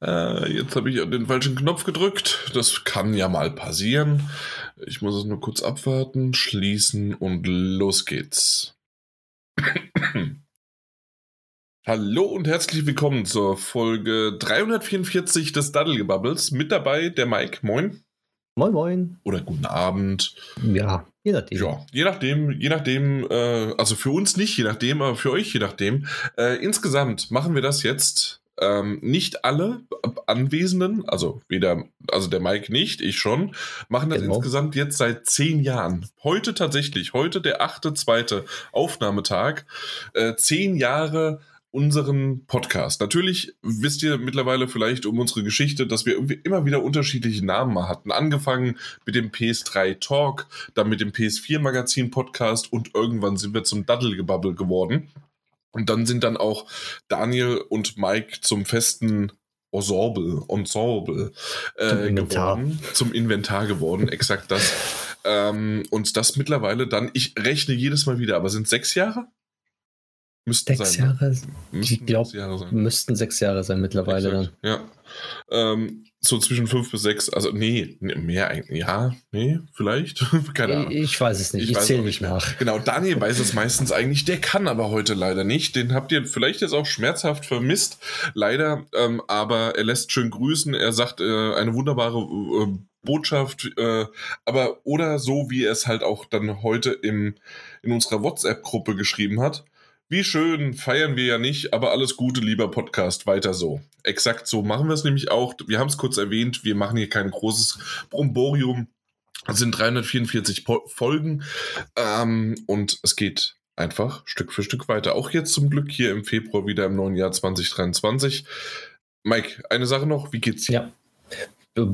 Äh, jetzt habe ich den falschen Knopf gedrückt. Das kann ja mal passieren. Ich muss es nur kurz abwarten, schließen und los geht's. Hallo und herzlich willkommen zur Folge 344 des Daddelgebubbles. Mit dabei der Mike. Moin. Moin, moin. Oder guten Abend. Ja, je nachdem. Ja, je nachdem, je nachdem, äh, also für uns nicht, je nachdem, aber für euch je nachdem. Äh, insgesamt machen wir das jetzt ähm, nicht alle Anwesenden, also weder, also der Mike nicht, ich schon, machen das genau. insgesamt jetzt seit zehn Jahren. Heute tatsächlich, heute der achte, zweite Aufnahmetag, äh, zehn Jahre unseren Podcast. Natürlich wisst ihr mittlerweile vielleicht um unsere Geschichte, dass wir irgendwie immer wieder unterschiedliche Namen hatten. Angefangen mit dem PS3 Talk, dann mit dem PS4 Magazin Podcast und irgendwann sind wir zum Daddelgebubble geworden. Und dann sind dann auch Daniel und Mike zum festen Ensemble, Ensemble äh, zum geworden, zum Inventar geworden, exakt das. Ähm, und das mittlerweile dann, ich rechne jedes Mal wieder, aber sind sechs Jahre? Müssten sechs sein. Jahre? Müssten ich glaube, müssten sechs Jahre sein mittlerweile exakt, dann. Ja. Ähm, so zwischen fünf bis sechs, also nee, mehr eigentlich, ja, nee, vielleicht, keine Ahnung. Ich weiß es nicht, ich, ich zähle nicht nach. Genau, Daniel weiß es meistens eigentlich, der kann aber heute leider nicht, den habt ihr vielleicht jetzt auch schmerzhaft vermisst, leider, ähm, aber er lässt schön grüßen, er sagt äh, eine wunderbare äh, Botschaft, äh, aber oder so, wie er es halt auch dann heute im, in unserer WhatsApp-Gruppe geschrieben hat, wie schön, feiern wir ja nicht, aber alles Gute, lieber Podcast, weiter so. Exakt so machen wir es nämlich auch. Wir haben es kurz erwähnt, wir machen hier kein großes Bromborium. Es sind 344 po Folgen ähm, und es geht einfach Stück für Stück weiter. Auch jetzt zum Glück hier im Februar wieder im neuen Jahr 2023. Mike, eine Sache noch, wie geht's dir? Ja, äh,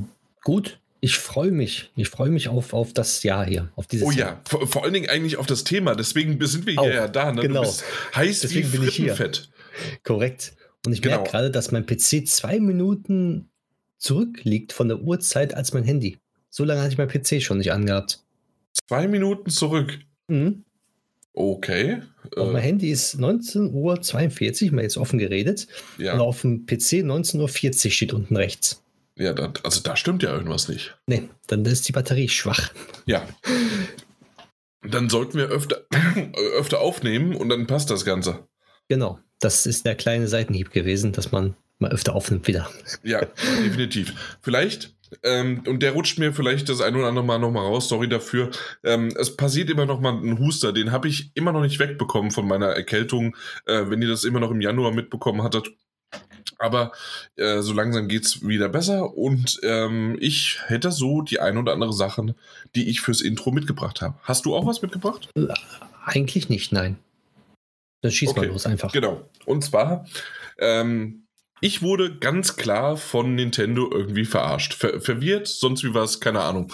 gut ich freue mich. Ich freue mich auf, auf das Jahr hier, auf dieses Oh ja. Vor, vor, allen Dingen eigentlich auf das Thema. Deswegen sind wir hier Auch, ja da. Ne? Genau. heiß Deswegen wie bin ich hier. Korrekt. Und ich genau. merke gerade, dass mein PC zwei Minuten zurückliegt von der Uhrzeit als mein Handy. So lange hatte ich mein PC schon nicht angehabt. Zwei Minuten zurück? Mhm. Okay. Auf äh, mein Handy ist 19.42 Uhr, mal jetzt offen geredet. Ja. Und auf dem PC 19.40 Uhr steht unten rechts. Ja, da, also da stimmt ja irgendwas nicht. Nee, dann ist die Batterie schwach. Ja. Dann sollten wir öfter, öfter aufnehmen und dann passt das Ganze. Genau, das ist der kleine Seitenhieb gewesen, dass man mal öfter aufnimmt wieder. Ja, definitiv. Vielleicht, ähm, und der rutscht mir vielleicht das ein oder andere Mal nochmal raus, sorry dafür. Ähm, es passiert immer noch mal ein Huster, den habe ich immer noch nicht wegbekommen von meiner Erkältung. Äh, wenn ihr das immer noch im Januar mitbekommen hattet, aber äh, so langsam geht es wieder besser und ähm, ich hätte so die ein oder andere Sachen, die ich fürs Intro mitgebracht habe. Hast du auch was mitgebracht? Eigentlich nicht, nein. Dann schieß okay. mal los einfach. Genau. Und zwar, ähm, ich wurde ganz klar von Nintendo irgendwie verarscht. Ver verwirrt, sonst wie was, keine Ahnung.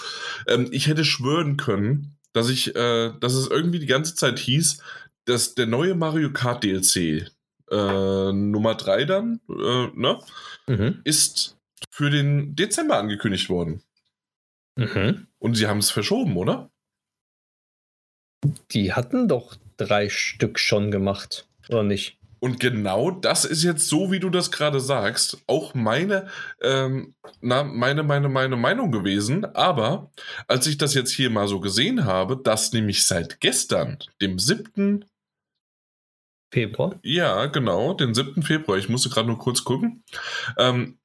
Ähm, ich hätte schwören können, dass ich, äh, dass es irgendwie die ganze Zeit hieß, dass der neue Mario Kart DLC, äh, Nummer 3 dann, äh, ne? Mhm. Ist für den Dezember angekündigt worden. Mhm. Und sie haben es verschoben, oder? Die hatten doch drei Stück schon gemacht, oder nicht? Und genau das ist jetzt so, wie du das gerade sagst, auch meine, ähm, na, meine, meine, meine Meinung gewesen. Aber als ich das jetzt hier mal so gesehen habe, dass nämlich seit gestern, dem 7. Februar? Ja, genau, den 7. Februar. Ich musste gerade nur kurz gucken. Ähm,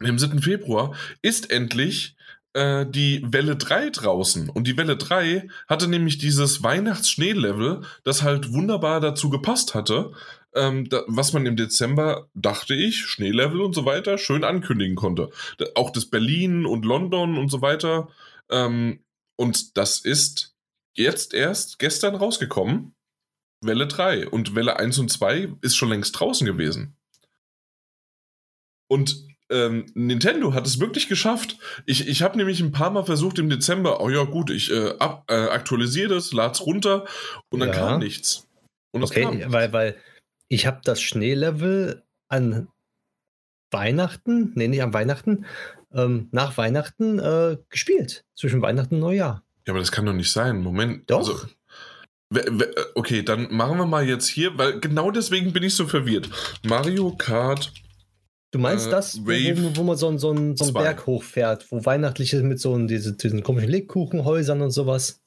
dem 7. Februar ist endlich äh, die Welle 3 draußen. Und die Welle 3 hatte nämlich dieses Weihnachtsschneelevel, das halt wunderbar dazu gepasst hatte, ähm, da, was man im Dezember, dachte ich, Schneelevel und so weiter, schön ankündigen konnte. Da, auch das Berlin und London und so weiter. Ähm, und das ist jetzt erst gestern rausgekommen. Welle 3 und Welle 1 und 2 ist schon längst draußen gewesen. Und ähm, Nintendo hat es wirklich geschafft. Ich, ich habe nämlich ein paar Mal versucht im Dezember, oh ja gut, ich äh, ab, äh, aktualisiere das, lad's runter und dann ja. kam nichts. Und okay, kam weil, weil ich habe das Schneelevel an Weihnachten, nee, nicht an Weihnachten, ähm, nach Weihnachten äh, gespielt. Zwischen Weihnachten und Neujahr. Ja, aber das kann doch nicht sein. Moment. Doch. Also, Okay, dann machen wir mal jetzt hier, weil genau deswegen bin ich so verwirrt. Mario Kart Du meinst Äh, das, wo, wo, man so, einen- so, so einen. Berg hochfährt, wo weihnachtliche mit so diese, diesen komischen Lebkuchenhäusern und sowas?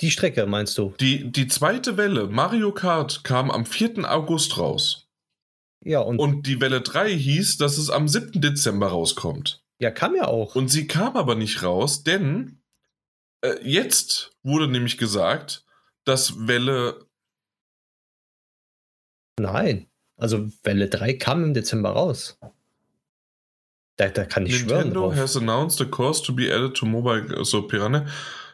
Die Strecke meinst du? Die, die zweite Welle, Mario Kart, kam am 4. August raus. Ja, und, Und die Welle 3 hieß, dass es am 7. Dezember rauskommt. ja, kam ja auch. Und sie kam aber nicht raus, denn äh, jetzt wurde nämlich gesagt, dass Welle. Nein. Also Welle 3 kam im Dezember raus. Da, da kann ich schwören Nintendo has announced a course to be added to mobile. So, Piranha.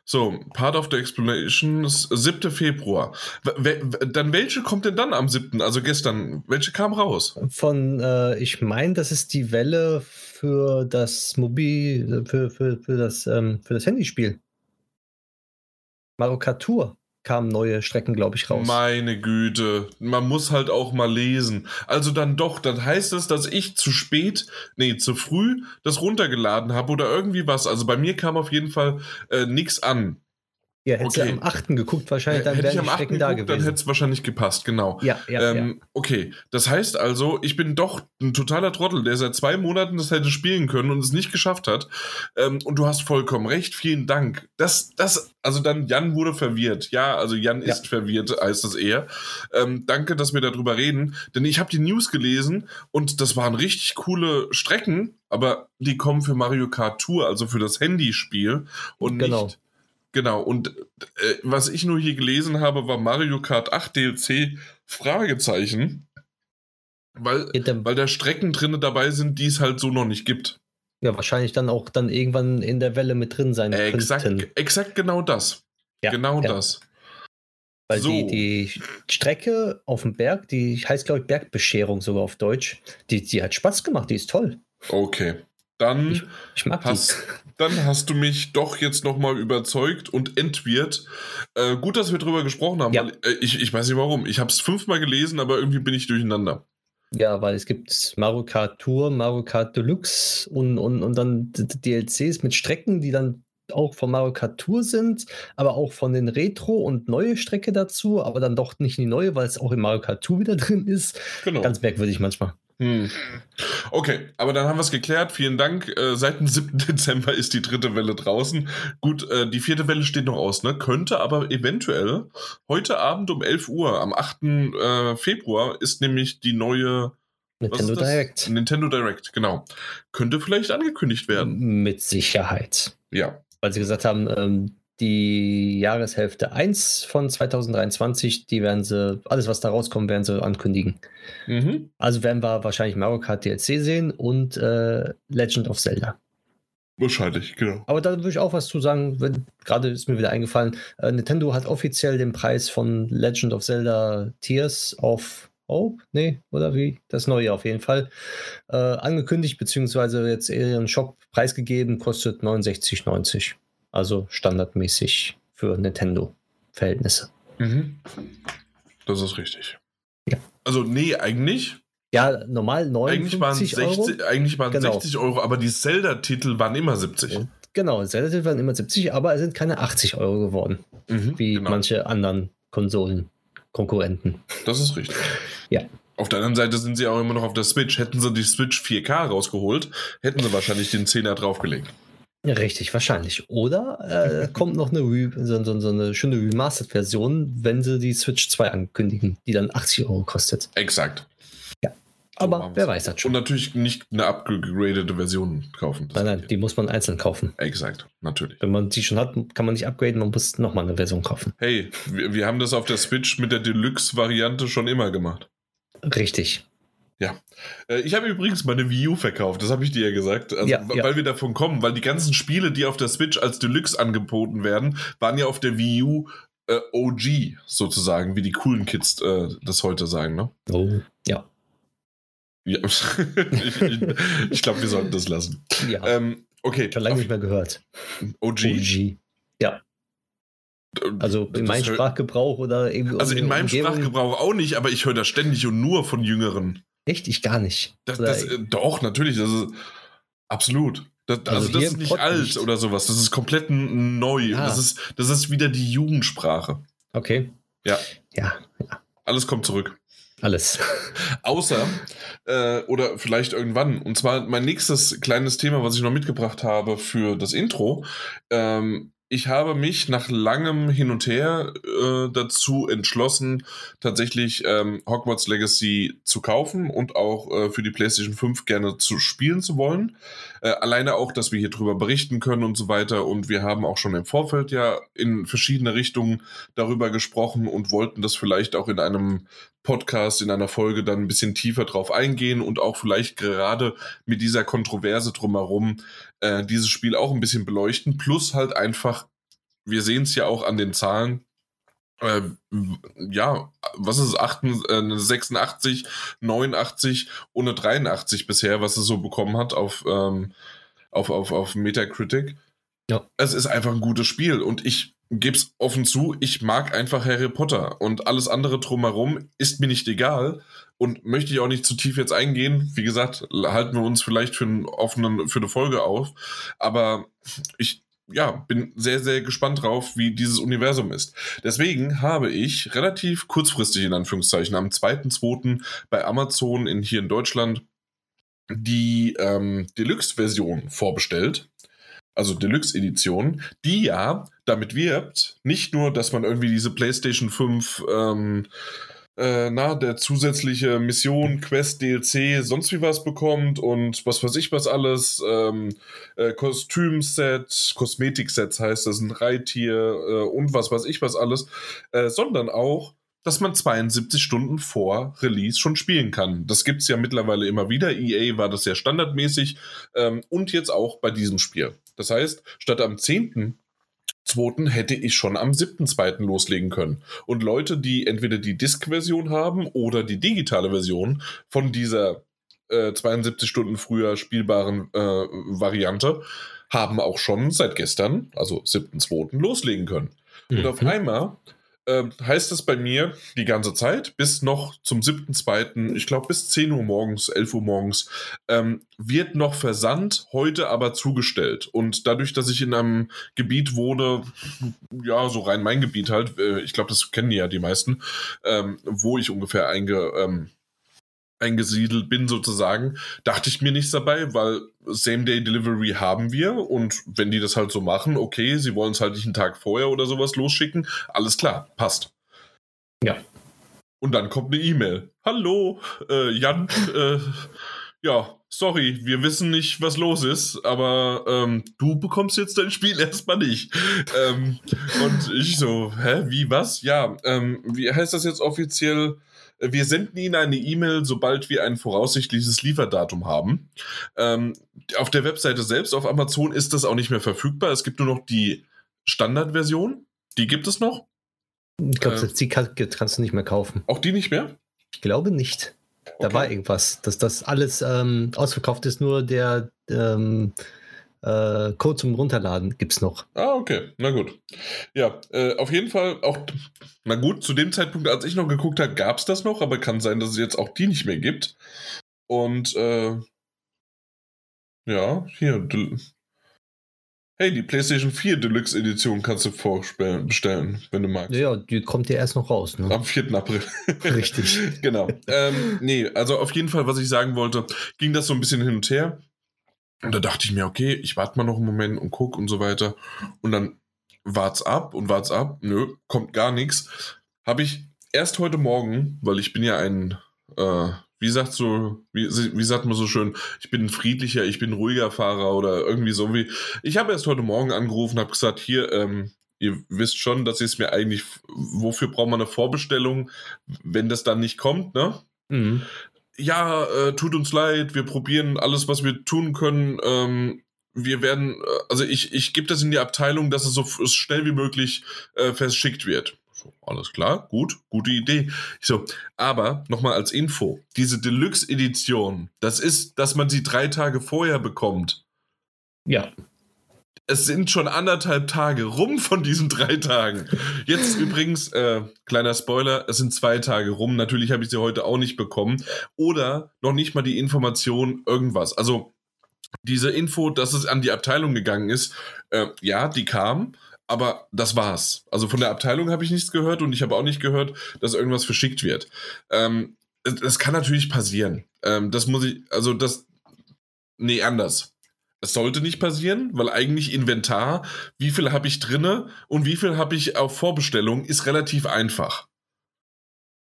So, part of the explanation ist 7. Februar. W dann welche kommt denn dann am 7.? Also gestern. Welche kam raus? Von, äh, ich meine, das ist die Welle für das Mobil, für, für, für, das, ähm, für das Handyspiel. Tour kamen neue Strecken, glaube ich, raus. Meine Güte, man muss halt auch mal lesen. Also dann doch, dann heißt es, dass ich zu spät, nee, zu früh das runtergeladen habe oder irgendwie was. Also bei mir kam auf jeden Fall äh, nichts an. Ja, hättest okay. du am 8. geguckt, wahrscheinlich, dann Hätte wären ich am 8. Strecken da geguckt, dann gewesen. hätte es wahrscheinlich gepasst, genau. Ja, ja, ja. ähm, Okay, das heißt also, ich bin doch ein totaler Trottel, der seit zwei Monaten das hätte spielen können und es nicht geschafft hat. Ähm, und du hast vollkommen recht, vielen Dank. Das, das, also dann, Jan wurde verwirrt. Ja, also Jan Ja. ist verwirrt, heißt es eher. Ähm, danke, dass wir darüber reden, denn ich habe die News gelesen und das waren richtig coole Strecken, aber die kommen für Mario Kart Tour, also für das Handyspiel und Genau. nicht. Genau, und äh, was ich nur hier gelesen habe, war Mario Kart 8 DLC Fragezeichen. Weil, weil da Strecken drin dabei sind, die es halt so noch nicht gibt. ja, wahrscheinlich dann auch dann irgendwann in der Welle mit drin sein Exakt, könnten. exakt genau das. Ja, genau ja. das. Weil So. die, die Strecke auf dem Berg, die heißt, glaube ich, Bergbescherung sogar auf Deutsch, die, die hat Spaß gemacht, die ist toll. Okay. Dann Ich, ich mag hast, dann hast du mich doch jetzt nochmal überzeugt und entwirrt. Äh, gut, dass wir drüber gesprochen haben, Ja. weil äh, ich, ich weiß nicht warum. Ich habe es fünfmal gelesen, aber irgendwie bin ich durcheinander. Ja, weil es gibt Mario Kart Tour, Mario Kart Deluxe und, und, und dann DLCs mit Strecken, die dann auch von Mario Kart Tour sind, aber auch von den Retro und neue Strecke dazu, aber dann doch nicht die neue, weil es auch in Mario Kart Tour wieder drin ist. Genau. Ganz merkwürdig manchmal. Hm. Okay, aber dann haben wir es geklärt. Vielen Dank. Äh, seit dem 7. Dezember ist die dritte Welle draußen. Gut, äh, die vierte Welle steht noch aus, ne? Könnte aber eventuell heute Abend um 11 Uhr, am 8. Äh, Februar, ist nämlich die neue Nintendo? Direct. Nintendo Direct, genau. Könnte vielleicht angekündigt werden. Mit Sicherheit. Ja. weil sie gesagt haben, ähm, die Jahreshälfte 1 von 2023, die werden sie, alles was da rauskommt, werden sie ankündigen. Mhm. Also werden wir wahrscheinlich Mario Kart DLC sehen und äh, Legend of Zelda. Wahrscheinlich, genau. Aber da würde ich auch was zu sagen, wenn, gerade ist mir wieder eingefallen, äh, Nintendo hat offiziell den Preis von Legend of Zelda Tears of Hope, nee, oder wie? Das neue auf jeden Fall, äh, angekündigt, beziehungsweise jetzt ihren Shop preisgegeben, kostet 69,90. Also standardmäßig für Nintendo-Verhältnisse. Mhm. Das ist richtig. Ja. Also, nee, eigentlich. Ja, normal Eigentlich waren, 59 60, Euro. eigentlich waren Genau. 60 Euro, aber die Zelda-Titel waren immer 70. Genau, Zelda waren immer 70, aber es sind keine 80 Euro geworden, Mhm, wie genau. manche anderen Konsolen-Konkurrenten. Das ist richtig. Ja. Auf der anderen Seite sind sie auch immer noch auf der Switch. Hätten sie die Switch 4K rausgeholt, hätten sie wahrscheinlich den 10er draufgelegt. Ja, Richtig, wahrscheinlich. Oder äh, kommt noch eine, Re so, so, so eine schöne Remastered-Version, wenn sie die Switch 2 ankündigen, die dann 80 Euro kostet. Exakt. Aber machen wer weiß das Und schon. natürlich nicht eine abgegradete Version kaufen. Nein, nein, die muss man einzeln kaufen. Exakt, natürlich. Wenn man die schon hat, kann man nicht upgraden, man muss nochmal eine Version kaufen. Hey, wir, wir haben das auf der Switch mit der Deluxe-Variante schon immer gemacht. Richtig. Äh, Ich habe übrigens meine Wii U verkauft, das habe ich dir ja gesagt. Also, Ja, ja. Weil wir davon kommen, weil die ganzen Spiele, die auf der Switch als Deluxe angeboten werden, waren ja auf der Wii U äh, OG sozusagen, wie die coolen Kids äh, das heute sagen, ne? Oh, ja. Ja. ich ich, ich glaube, wir sollten das lassen. Ja, Ähm, okay, schon lange nicht mehr gehört. OG. OG. Also in meinem Sprachgebrauch oder irgendwie. Also in meinem Umgebung- Sprachgebrauch auch nicht, aber ich höre das ständig und nur von Jüngeren. Echt? Ich gar nicht. Das, das, äh, doch, natürlich, das ist absolut. Das, also, Also das ist nicht alt nicht. oder sowas, das ist komplett neu. Ah. Das, ist, das ist wieder die Jugendsprache. okay. Ja. Ja, Alles kommt zurück. Alles. Außer, äh, oder vielleicht irgendwann. Und zwar mein nächstes kleines Thema, was ich noch mitgebracht habe für das Intro. Ähm, ich habe mich nach langem Hin und Her äh, dazu entschlossen, tatsächlich ähm, Hogwarts Legacy zu kaufen und auch äh, für die PlayStation 5 gerne zu spielen zu wollen. Äh, alleine auch, dass wir hier drüber berichten können und so weiter. Und wir haben auch schon im Vorfeld ja in verschiedene Richtungen darüber gesprochen und wollten das vielleicht auch in einem Podcast, in einer Folge dann ein bisschen tiefer drauf eingehen und auch vielleicht gerade mit dieser Kontroverse drumherum äh, dieses Spiel auch ein bisschen beleuchten. Plus halt einfach, wir sehen es ja auch an den Zahlen, äh, ja, was ist es, 86, 89 und eine 83 bisher, was es so bekommen hat auf, ähm, auf, auf, auf Metacritic. Ja. Es ist einfach ein gutes Spiel und ich gebe es offen zu, ich mag einfach Harry Potter und alles andere drumherum ist mir nicht egal und möchte ich auch nicht zu tief jetzt eingehen. Wie gesagt, halten wir uns vielleicht für, einen offenen, für eine Folge auf, aber ich ja, bin sehr, sehr gespannt drauf, wie dieses Universum ist. Deswegen habe ich relativ kurzfristig in Anführungszeichen am 2.2. bei Amazon in, hier in Deutschland die ähm, Deluxe-Version vorbestellt also Deluxe-Edition, die ja damit wirbt, nicht nur, dass man irgendwie diese PlayStation 5, ähm, äh, na, der zusätzliche Mission, Quest, DLC, sonst wie was bekommt und was weiß ich was alles, ähm, äh, Kostümset, Kosmetiksets heißt das, ein Reittier äh, und was weiß ich was alles, äh, sondern auch dass man 72 Stunden vor Release schon spielen kann. Das gibt es ja mittlerweile immer wieder. EA war das ja standardmäßig ähm, und jetzt auch bei diesem Spiel. Das heißt, statt am 10.2. hätte ich schon am 7.2. loslegen können. Und Leute, die entweder die Disk-Version haben oder die digitale Version von dieser äh, 72 Stunden früher spielbaren äh, Variante, haben auch schon seit gestern, also 7.2. loslegen können. Mhm. Und auf einmal äh, heißt es bei mir die ganze Zeit, bis noch zum 7.2., ich glaube bis 10 Uhr morgens, 11 Uhr morgens, ähm, wird noch versandt, heute aber zugestellt. Und dadurch, dass ich in einem Gebiet wohne, ja, so rein mein Gebiet halt, äh, ich glaube, das kennen ja die meisten, ähm, wo ich ungefähr einge, ähm, eingesiedelt bin sozusagen, dachte ich mir nichts dabei, weil Same-Day-Delivery haben wir und wenn die das halt so machen, okay, sie wollen es halt nicht einen Tag vorher oder sowas losschicken, alles klar, passt. Ja. Und dann kommt eine E-Mail. Hallo, äh, Jan, äh, ja, sorry, wir wissen nicht, was los ist, aber ähm, du bekommst jetzt dein Spiel erstmal nicht. ähm, und ich so, hä, wie, was? Ja, ähm, wie heißt das jetzt offiziell? Wir senden Ihnen eine E-Mail, sobald wir ein voraussichtliches Lieferdatum haben. Ähm, auf der Webseite selbst, auf Amazon, ist das auch nicht mehr verfügbar. Es gibt nur noch die Standardversion. Die gibt es noch. Ich glaube, äh, die kann, kannst du nicht mehr kaufen. Auch die nicht mehr? Ich glaube nicht. Da okay. war irgendwas, dass das alles ähm, ausverkauft ist, nur der ähm, äh, Code zum Runterladen gibt es noch. Ah, okay. Na gut. Ja, äh, auf jeden Fall auch, na gut, zu dem Zeitpunkt, als ich noch geguckt habe, gab es das noch, aber kann sein, dass es jetzt auch die nicht mehr gibt. Und äh, ja, hier. Hey, die PlayStation 4 Deluxe Edition kannst du vorbestellen, wenn du magst. Ja, die kommt ja erst noch raus. Ne? Am 4. April. Richtig. genau. Ähm, nee, also auf jeden Fall, was ich sagen wollte, ging das so ein bisschen hin und her. Und da dachte ich mir, okay, ich warte mal noch einen Moment und guck und so weiter. Und dann wart's ab und wart's ab. Nö, kommt gar nichts. Habe ich erst heute Morgen, weil ich bin ja ein, äh, wie sagt so, wie, wie sagt man so schön, ich bin ein friedlicher, ich bin ein ruhiger Fahrer oder irgendwie so wie. Ich habe erst heute Morgen angerufen, habe gesagt, hier, ähm, ihr wisst schon, dass es mir eigentlich, wofür braucht man eine Vorbestellung, wenn das dann nicht kommt, ne? Mhm ja, äh, tut uns leid, wir probieren alles, was wir tun können. Ähm, wir werden, äh, also ich, ich gebe das in die Abteilung, dass es so schnell wie möglich äh, verschickt wird. So, alles klar, gut, gute Idee. Ich so, aber nochmal als Info, diese Deluxe-Edition, das ist, dass man sie drei Tage vorher bekommt. Ja es sind schon anderthalb Tage rum von diesen drei Tagen. Jetzt übrigens, äh, kleiner Spoiler, es sind zwei Tage rum. Natürlich habe ich sie heute auch nicht bekommen. Oder noch nicht mal die Information, irgendwas. Also diese Info, dass es an die Abteilung gegangen ist, äh, ja, die kam. Aber das war's. Also von der Abteilung habe ich nichts gehört und ich habe auch nicht gehört, dass irgendwas verschickt wird. Ähm, das kann natürlich passieren. Ähm, das muss ich, also das, nee, anders. Es sollte nicht passieren, weil eigentlich Inventar, wie viel habe ich drinne und wie viel habe ich auf Vorbestellung, ist relativ einfach.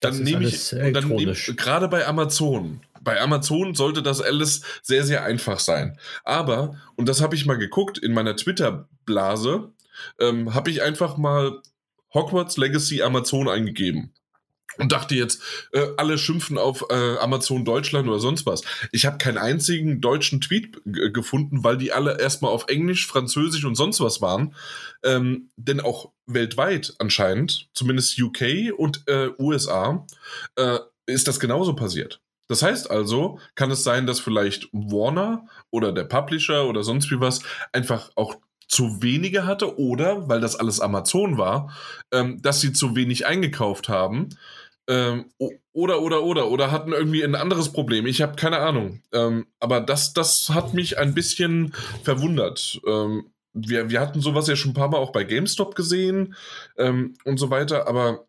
Dann nehme ich, und dann gerade bei Amazon, bei Amazon sollte das alles sehr, sehr einfach sein. Aber, und das habe ich mal geguckt in meiner Twitter-Blase, ähm, habe ich einfach mal Hogwarts Legacy Amazon eingegeben und dachte jetzt, äh, alle schimpfen auf äh, Amazon Deutschland oder sonst was. Ich habe keinen einzigen deutschen Tweet gefunden, weil die alle erstmal auf Englisch, Französisch und sonst was waren. Ähm, denn auch weltweit anscheinend, zumindest UK und äh, USA, äh, ist das genauso passiert. Das heißt also, kann es sein, dass vielleicht Warner oder der Publisher oder sonst wie was einfach auch zu wenige hatte oder, weil das alles Amazon war, ähm, dass sie zu wenig eingekauft haben ähm, oder, oder, oder, oder hatten irgendwie ein anderes Problem. Ich habe keine Ahnung. Ähm, aber das, das hat mich ein bisschen verwundert. Ähm, wir, wir hatten sowas ja schon ein paar Mal auch bei GameStop gesehen ähm, und so weiter, aber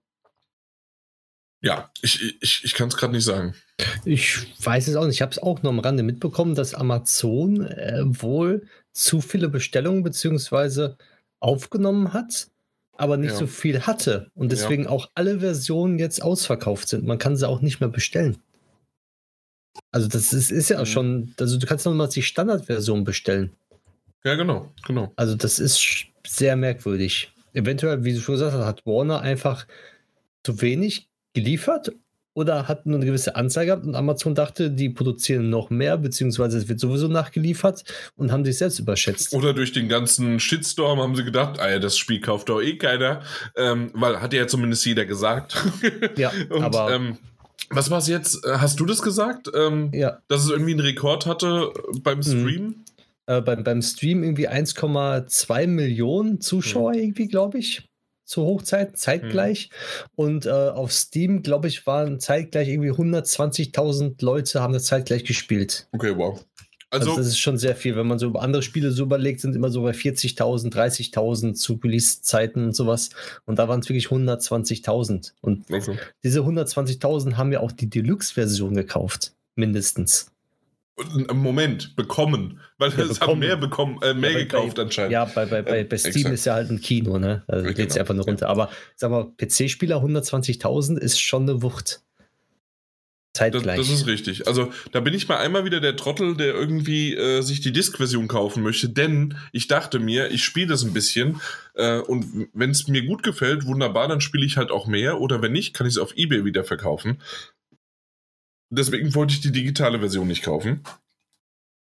ja, ich, ich, ich kann es gerade nicht sagen. Ich weiß es auch nicht. Ich habe es auch nur am Rande mitbekommen, dass Amazon äh, wohl zu viele Bestellungen beziehungsweise aufgenommen hat aber nicht ja. so viel hatte und deswegen ja. auch alle Versionen jetzt ausverkauft sind. Man kann sie auch nicht mehr bestellen. Also das ist, ist ja mhm. schon, also du kannst nochmal die Standardversion bestellen. Ja, genau, genau. Also das ist sehr merkwürdig. Eventuell, wie du schon gesagt hast, hat Warner einfach zu wenig geliefert oder hat nur eine gewisse Anzahl gehabt und Amazon dachte, die produzieren noch mehr, beziehungsweise es wird sowieso nachgeliefert und haben sich selbst überschätzt. Oder durch den ganzen Shitstorm haben sie gedacht, ah das Spiel kauft doch eh keiner, ähm, weil hat ja zumindest jeder gesagt. Ja, und, aber. Ähm, was war es jetzt? Äh, hast du das gesagt? Ähm, ja. Dass es irgendwie einen Rekord hatte beim mhm. Stream? Mhm. Äh, beim, beim Stream irgendwie 1,2 Millionen Zuschauer, mhm. irgendwie, glaube ich zur Hochzeit, zeitgleich. Mhm. Und äh, auf Steam, glaube ich, waren zeitgleich irgendwie 120.000 Leute haben das zeitgleich gespielt. Okay, wow. Also, also, das ist schon sehr viel. Wenn man so über andere Spiele so überlegt, sind immer so bei 40.000, 30.000 zu Release-Zeiten und sowas. Und da waren es wirklich 120.000. Und okay. diese 120.000 haben ja auch die Deluxe-Version gekauft. Mindestens. Moment, bekommen. Weil ja, es haben mehr bekommen, äh, mehr ja, gekauft bei, anscheinend. Ja, bei, bei, bei, bei Steam exakt. ist ja halt ein Kino, ne? Also ja, geht es genau. einfach nur runter. Aber sag mal, PC-Spieler 120.000 ist schon eine Wucht. Zeitgleich. Das, das, ist richtig. Also da bin ich mal einmal wieder der Trottel, der irgendwie äh, sich die Disk-Version kaufen möchte, denn ich dachte mir, ich spiele das ein bisschen äh, und wenn es mir gut gefällt, wunderbar, dann spiele ich halt auch mehr oder wenn nicht, kann ich es auf Ebay wieder verkaufen. Deswegen wollte ich die digitale Version nicht kaufen.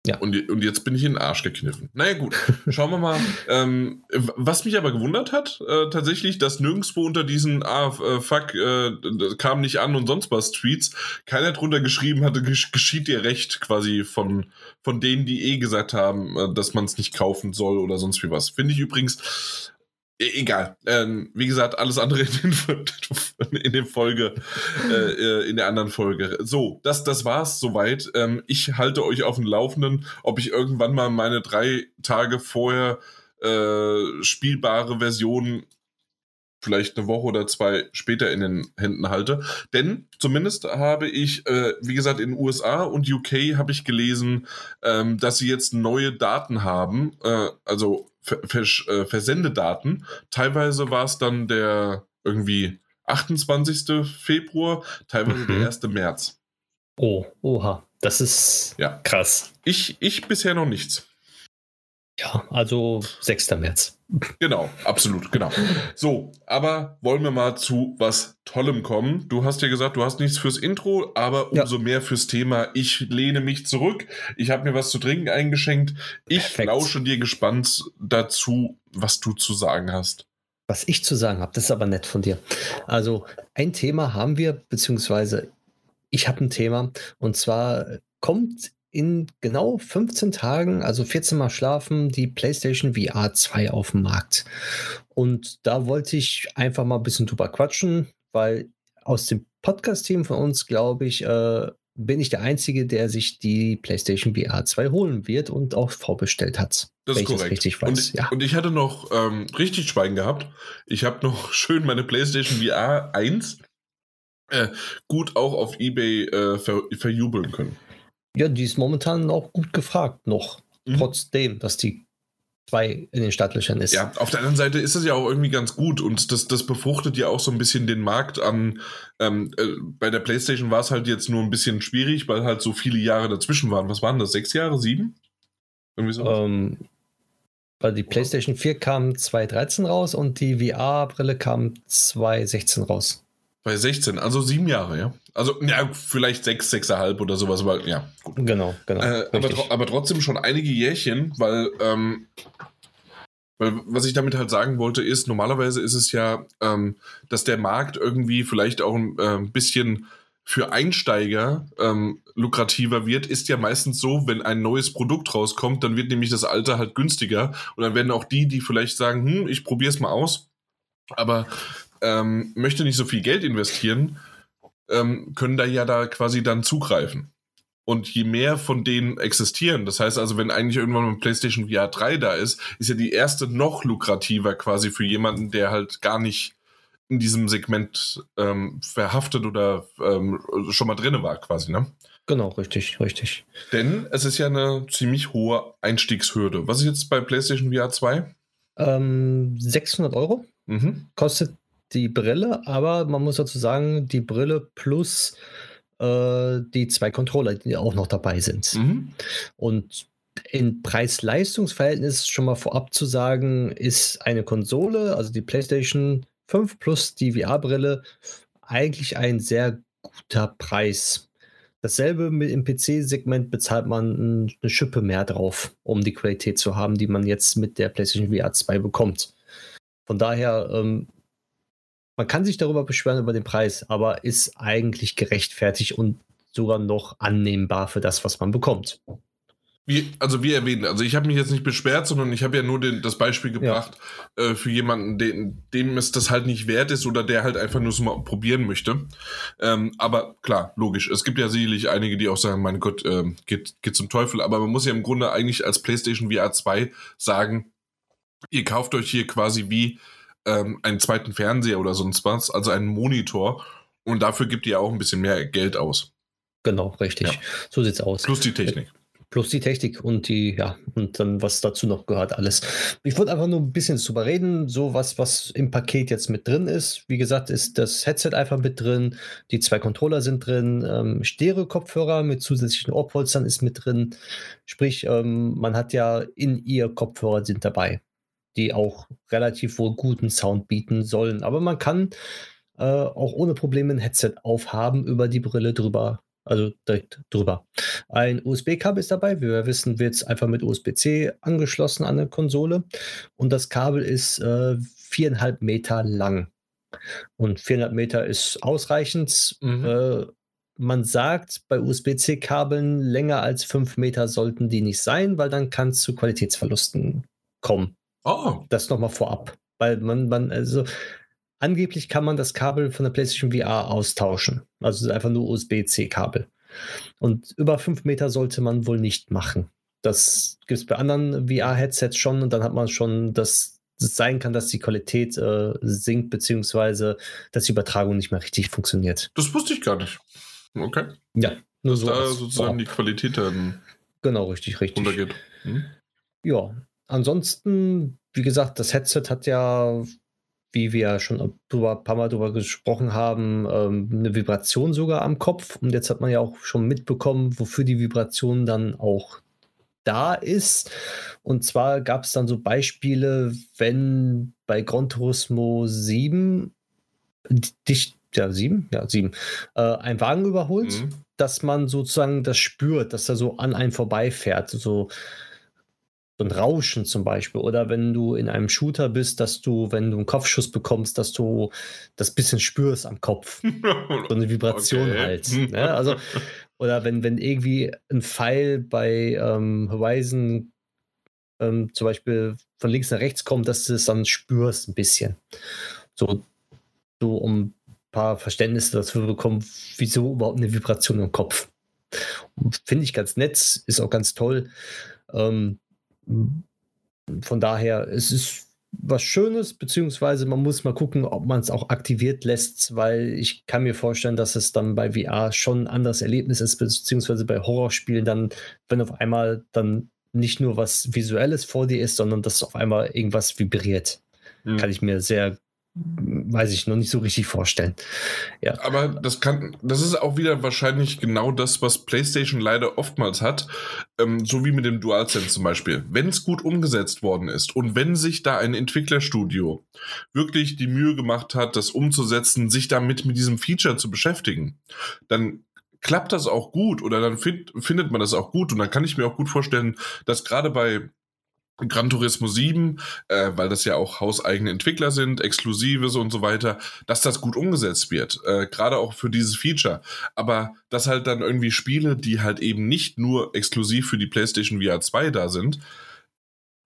Ja. Und, und jetzt bin ich in den Arsch gekniffen. Naja, gut. Schauen wir mal. Ähm, was mich aber gewundert hat, äh, tatsächlich, dass nirgendwo unter diesen, ah, äh, fuck, äh, kam nicht an und sonst was Tweets, keiner drunter geschrieben hatte, geschieht dir recht, quasi von, von denen, die eh gesagt haben, äh, dass man es nicht kaufen soll oder sonst wie was. Finde ich übrigens egal. Ähm, wie gesagt, alles andere in, den, in der Folge, äh, äh, in der anderen Folge. So, das, das war's soweit. Ähm, ich halte euch auf dem Laufenden, ob ich irgendwann mal meine drei Tage vorher äh, spielbare Version vielleicht eine Woche oder zwei später in den Händen halte. Denn zumindest habe ich, äh, wie gesagt, in USA und UK habe ich gelesen, ähm, dass sie jetzt neue Daten haben. Äh, also Vers äh, Versendedaten. Teilweise war es dann der irgendwie 28. Februar, teilweise mhm. der 1. März. Oh, oha, das ist ja. krass. Ich, ich bisher noch nichts. Ja, also 6. März. Genau, absolut, genau. So, aber wollen wir mal zu was Tollem kommen. Du hast ja gesagt, du hast nichts fürs Intro, aber umso ja. mehr fürs Thema. Ich lehne mich zurück. Ich habe mir was zu trinken eingeschenkt. Ich Perfekt. lausche dir gespannt dazu, was du zu sagen hast. Was ich zu sagen habe, das ist aber nett von dir. Also, ein Thema haben wir, beziehungsweise ich habe ein Thema, und zwar kommt in genau 15 Tagen, also 14 Mal schlafen, die PlayStation VR 2 auf dem Markt. Und da wollte ich einfach mal ein bisschen drüber quatschen, weil aus dem Podcast-Team von uns, glaube ich, äh, bin ich der Einzige, der sich die PlayStation VR 2 holen wird und auch vorbestellt hat. Das ist korrekt. richtig weiß. Und, ja. und, ich hatte noch ähm, richtig Schwein gehabt. Ich habe noch schön meine PlayStation VR 1 äh, gut auch auf Ebay äh, ver verjubeln können. Ja, die ist momentan auch gut gefragt noch. Mhm. Trotzdem, dass die zwei in den Startlöchern ist. Ja, auf der anderen Seite ist es ja auch irgendwie ganz gut und das, das befruchtet ja auch so ein bisschen den Markt an. Ähm, äh, bei der PlayStation war es halt jetzt nur ein bisschen schwierig, weil halt so viele Jahre dazwischen waren. Was waren das? Sechs Jahre? Sieben? Irgendwie so? Ähm, weil die PlayStation 4 kam 2013 raus und die VR-Brille kam 2016 raus. Bei 16, also sieben Jahre, ja. Also, ja, vielleicht sechs, sechseinhalb oder sowas, aber ja, gut. Genau, genau. Äh, aber, aber, trotzdem schon einige Jährchen, weil, ähm, weil was ich damit halt sagen wollte, ist, normalerweise ist es ja, ähm, dass der Markt irgendwie vielleicht auch ein äh, bisschen für Einsteiger ähm, lukrativer wird, ist ja meistens so, wenn ein neues Produkt rauskommt, dann wird nämlich das alte halt günstiger und dann werden auch die, die vielleicht sagen, hm, ich probiere es mal aus, aber ähm, möchte nicht so viel Geld investieren, ähm, können da ja da quasi dann zugreifen. Und je mehr von denen existieren, das heißt also, wenn eigentlich irgendwann mal PlayStation VR 3 da ist, ist ja die erste noch lukrativer quasi für jemanden, der halt gar nicht in diesem Segment ähm, verhaftet oder ähm, schon mal drin war, quasi, ne? Genau, richtig, richtig. Denn es ist ja eine ziemlich hohe Einstiegshürde. Was ist jetzt bei PlayStation VR 2? Ähm, 600 Euro mhm. kostet die Brille, aber man muss dazu sagen, die Brille plus äh, die zwei Controller, die auch noch dabei sind. Mhm. Und in Preis-Leistungs-Verhältnis schon mal vorab zu sagen, ist eine Konsole, also die PlayStation 5 plus die VR-Brille, eigentlich ein sehr guter Preis. Dasselbe mit im PC-Segment bezahlt man eine Schippe mehr drauf, um die Qualität zu haben, die man jetzt mit der PlayStation VR 2 bekommt. Von daher ähm, man kann sich darüber beschweren über den Preis, aber ist eigentlich gerechtfertigt und sogar noch annehmbar für das, was man bekommt. Wie, also wie erwähnt, also ich habe mich jetzt nicht beschwert, sondern ich habe ja nur den, das Beispiel gebracht ja. äh, für jemanden, den, dem es das halt nicht wert ist oder der halt einfach nur so mal probieren möchte. Ähm, aber klar, logisch. Es gibt ja sicherlich einige, die auch sagen, mein Gott, äh, geht, geht zum Teufel. Aber man muss ja im Grunde eigentlich als PlayStation VR 2 sagen, ihr kauft euch hier quasi wie ähm, einen zweiten Fernseher oder sonst was, also einen Monitor. Und dafür gibt ihr auch ein bisschen mehr Geld aus. Genau, richtig. Ja. So sieht's aus. Plus die Technik. Plus die Technik und die, ja, und dann was dazu noch gehört, alles. Ich wollte einfach nur ein bisschen drüber reden, so was, was im Paket jetzt mit drin ist. Wie gesagt, ist das Headset einfach mit drin, die zwei Controller sind drin, ähm, Stereo-Kopfhörer mit zusätzlichen Ohrpolstern ist mit drin. Sprich, ähm, man hat ja in ihr Kopfhörer sind dabei die auch relativ wohl guten Sound bieten sollen. Aber man kann äh, auch ohne Probleme ein Headset aufhaben, über die Brille drüber, also direkt drüber. Ein USB-Kabel ist dabei. Wie wir wissen, wird es einfach mit USB-C angeschlossen an eine Konsole. Und das Kabel ist äh, viereinhalb Meter lang. Und viereinhalb Meter ist ausreichend. Mhm. Äh, man sagt, bei USB-C-Kabeln länger als fünf Meter sollten die nicht sein, weil dann kann es zu Qualitätsverlusten kommen. Oh. Das nochmal vorab. Weil man, man, also angeblich kann man das Kabel von der PlayStation VR austauschen. Also einfach nur USB-C-Kabel. Und über 5 Meter sollte man wohl nicht machen. Das gibt es bei anderen VR-Headsets schon und dann hat man schon, dass es sein kann, dass die Qualität äh, sinkt, beziehungsweise dass die Übertragung nicht mehr richtig funktioniert. Das wusste ich gar nicht. Okay. Ja, nur dass so. Da sozusagen vorab. die Qualität dann. Genau, richtig, richtig. Runtergeht. Hm? Ja, ansonsten, wie gesagt, das Headset hat ja, wie wir schon ein paar Mal darüber gesprochen haben, ähm, eine Vibration sogar am Kopf. Und jetzt hat man ja auch schon mitbekommen, wofür die Vibration dann auch da ist. Und zwar gab es dann so Beispiele, wenn bei Gran Turismo 7 dich, ja, 7, ja, 7, äh, ein Wagen überholt, mhm. dass man sozusagen das spürt, dass er so an einem vorbeifährt. So, so ein Rauschen zum Beispiel. Oder wenn du in einem Shooter bist, dass du, wenn du einen Kopfschuss bekommst, dass du das bisschen spürst am Kopf. so eine Vibration okay. halt. Ne? Also, oder wenn, wenn irgendwie ein Pfeil bei ähm, Horizon ähm, zum Beispiel von links nach rechts kommt, dass du es dann spürst ein bisschen. So, so um ein paar Verständnisse dazu bekommen, wieso überhaupt eine Vibration im Kopf. Finde ich ganz nett, ist auch ganz toll. Ähm, von daher, es ist was Schönes, beziehungsweise man muss mal gucken, ob man es auch aktiviert lässt, weil ich kann mir vorstellen, dass es dann bei VR schon ein anderes Erlebnis ist, beziehungsweise bei Horrorspielen dann, wenn auf einmal dann nicht nur was Visuelles vor dir ist, sondern dass auf einmal irgendwas vibriert. Mhm. Kann ich mir sehr weiß ich noch nicht so richtig vorstellen. Ja. Aber das kann, das ist auch wieder wahrscheinlich genau das, was PlayStation leider oftmals hat, ähm, so wie mit dem DualSense zum Beispiel. Wenn es gut umgesetzt worden ist und wenn sich da ein Entwicklerstudio wirklich die Mühe gemacht hat, das umzusetzen, sich damit mit diesem Feature zu beschäftigen, dann klappt das auch gut oder dann find, findet man das auch gut und dann kann ich mir auch gut vorstellen, dass gerade bei Gran Turismo 7, äh, weil das ja auch hauseigene Entwickler sind, Exklusives und so weiter, dass das gut umgesetzt wird. Äh, Gerade auch für dieses Feature. Aber dass halt dann irgendwie Spiele, die halt eben nicht nur exklusiv für die PlayStation VR 2 da sind,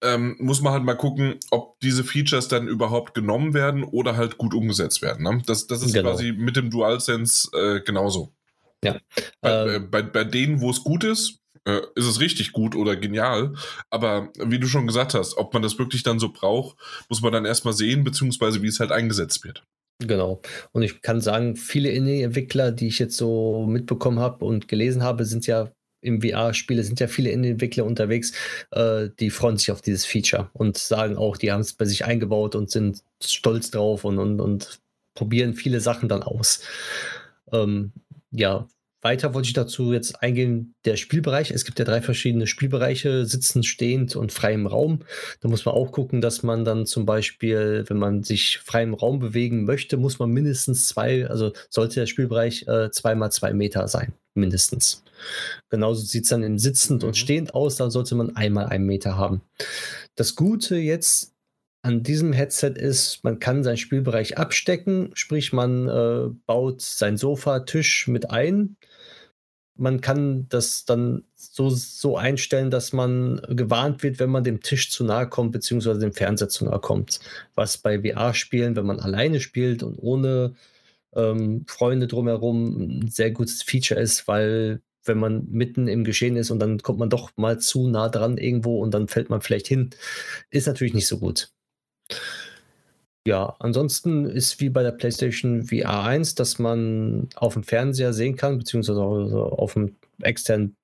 ähm, muss man halt mal gucken, ob diese Features dann überhaupt genommen werden oder halt gut umgesetzt werden. Ne? Das, das ist genau. quasi mit dem DualSense äh, genauso. Ja. Bei, ähm, bei, bei denen, wo es gut ist, äh, ist es richtig gut oder genial. Aber wie du schon gesagt hast, ob man das wirklich dann so braucht, muss man dann erstmal sehen, beziehungsweise wie es halt eingesetzt wird. Genau. Und ich kann sagen, viele Indie-Entwickler, die ich jetzt so mitbekommen habe und gelesen habe, sind ja im VR-Spiele, sind ja viele Indie-Entwickler unterwegs, äh, die freuen sich auf dieses Feature und sagen auch, die haben es bei sich eingebaut und sind stolz drauf und, und, und probieren viele Sachen dann aus. Ähm, ja, weiter wollte ich dazu jetzt eingehen, der Spielbereich. Es gibt ja drei verschiedene Spielbereiche, sitzend, stehend und frei im Raum. Da muss man auch gucken, dass man dann zum Beispiel, wenn man sich frei im Raum bewegen möchte, muss man mindestens zwei, also sollte der Spielbereich äh, zwei mal zwei Meter sein, mindestens. Genauso sieht es dann im Sitzend mhm. und Stehend aus, dann sollte man einmal einen Meter haben. Das Gute jetzt an diesem Headset ist, man kann seinen Spielbereich abstecken, sprich man äh, baut sein Sofa, Tisch mit ein man kann das dann so, so einstellen, dass man gewarnt wird, wenn man dem Tisch zu nahe kommt, beziehungsweise dem Fernseher zu nahe kommt. Was bei VR-Spielen, wenn man alleine spielt und ohne ähm, Freunde drumherum, ein sehr gutes Feature ist, weil wenn man mitten im Geschehen ist und dann kommt man doch mal zu nah dran irgendwo und dann fällt man vielleicht hin, ist natürlich nicht so gut. Ja, ansonsten ist wie bei der PlayStation VR 1, dass man auf dem Fernseher sehen kann, beziehungsweise auf dem externen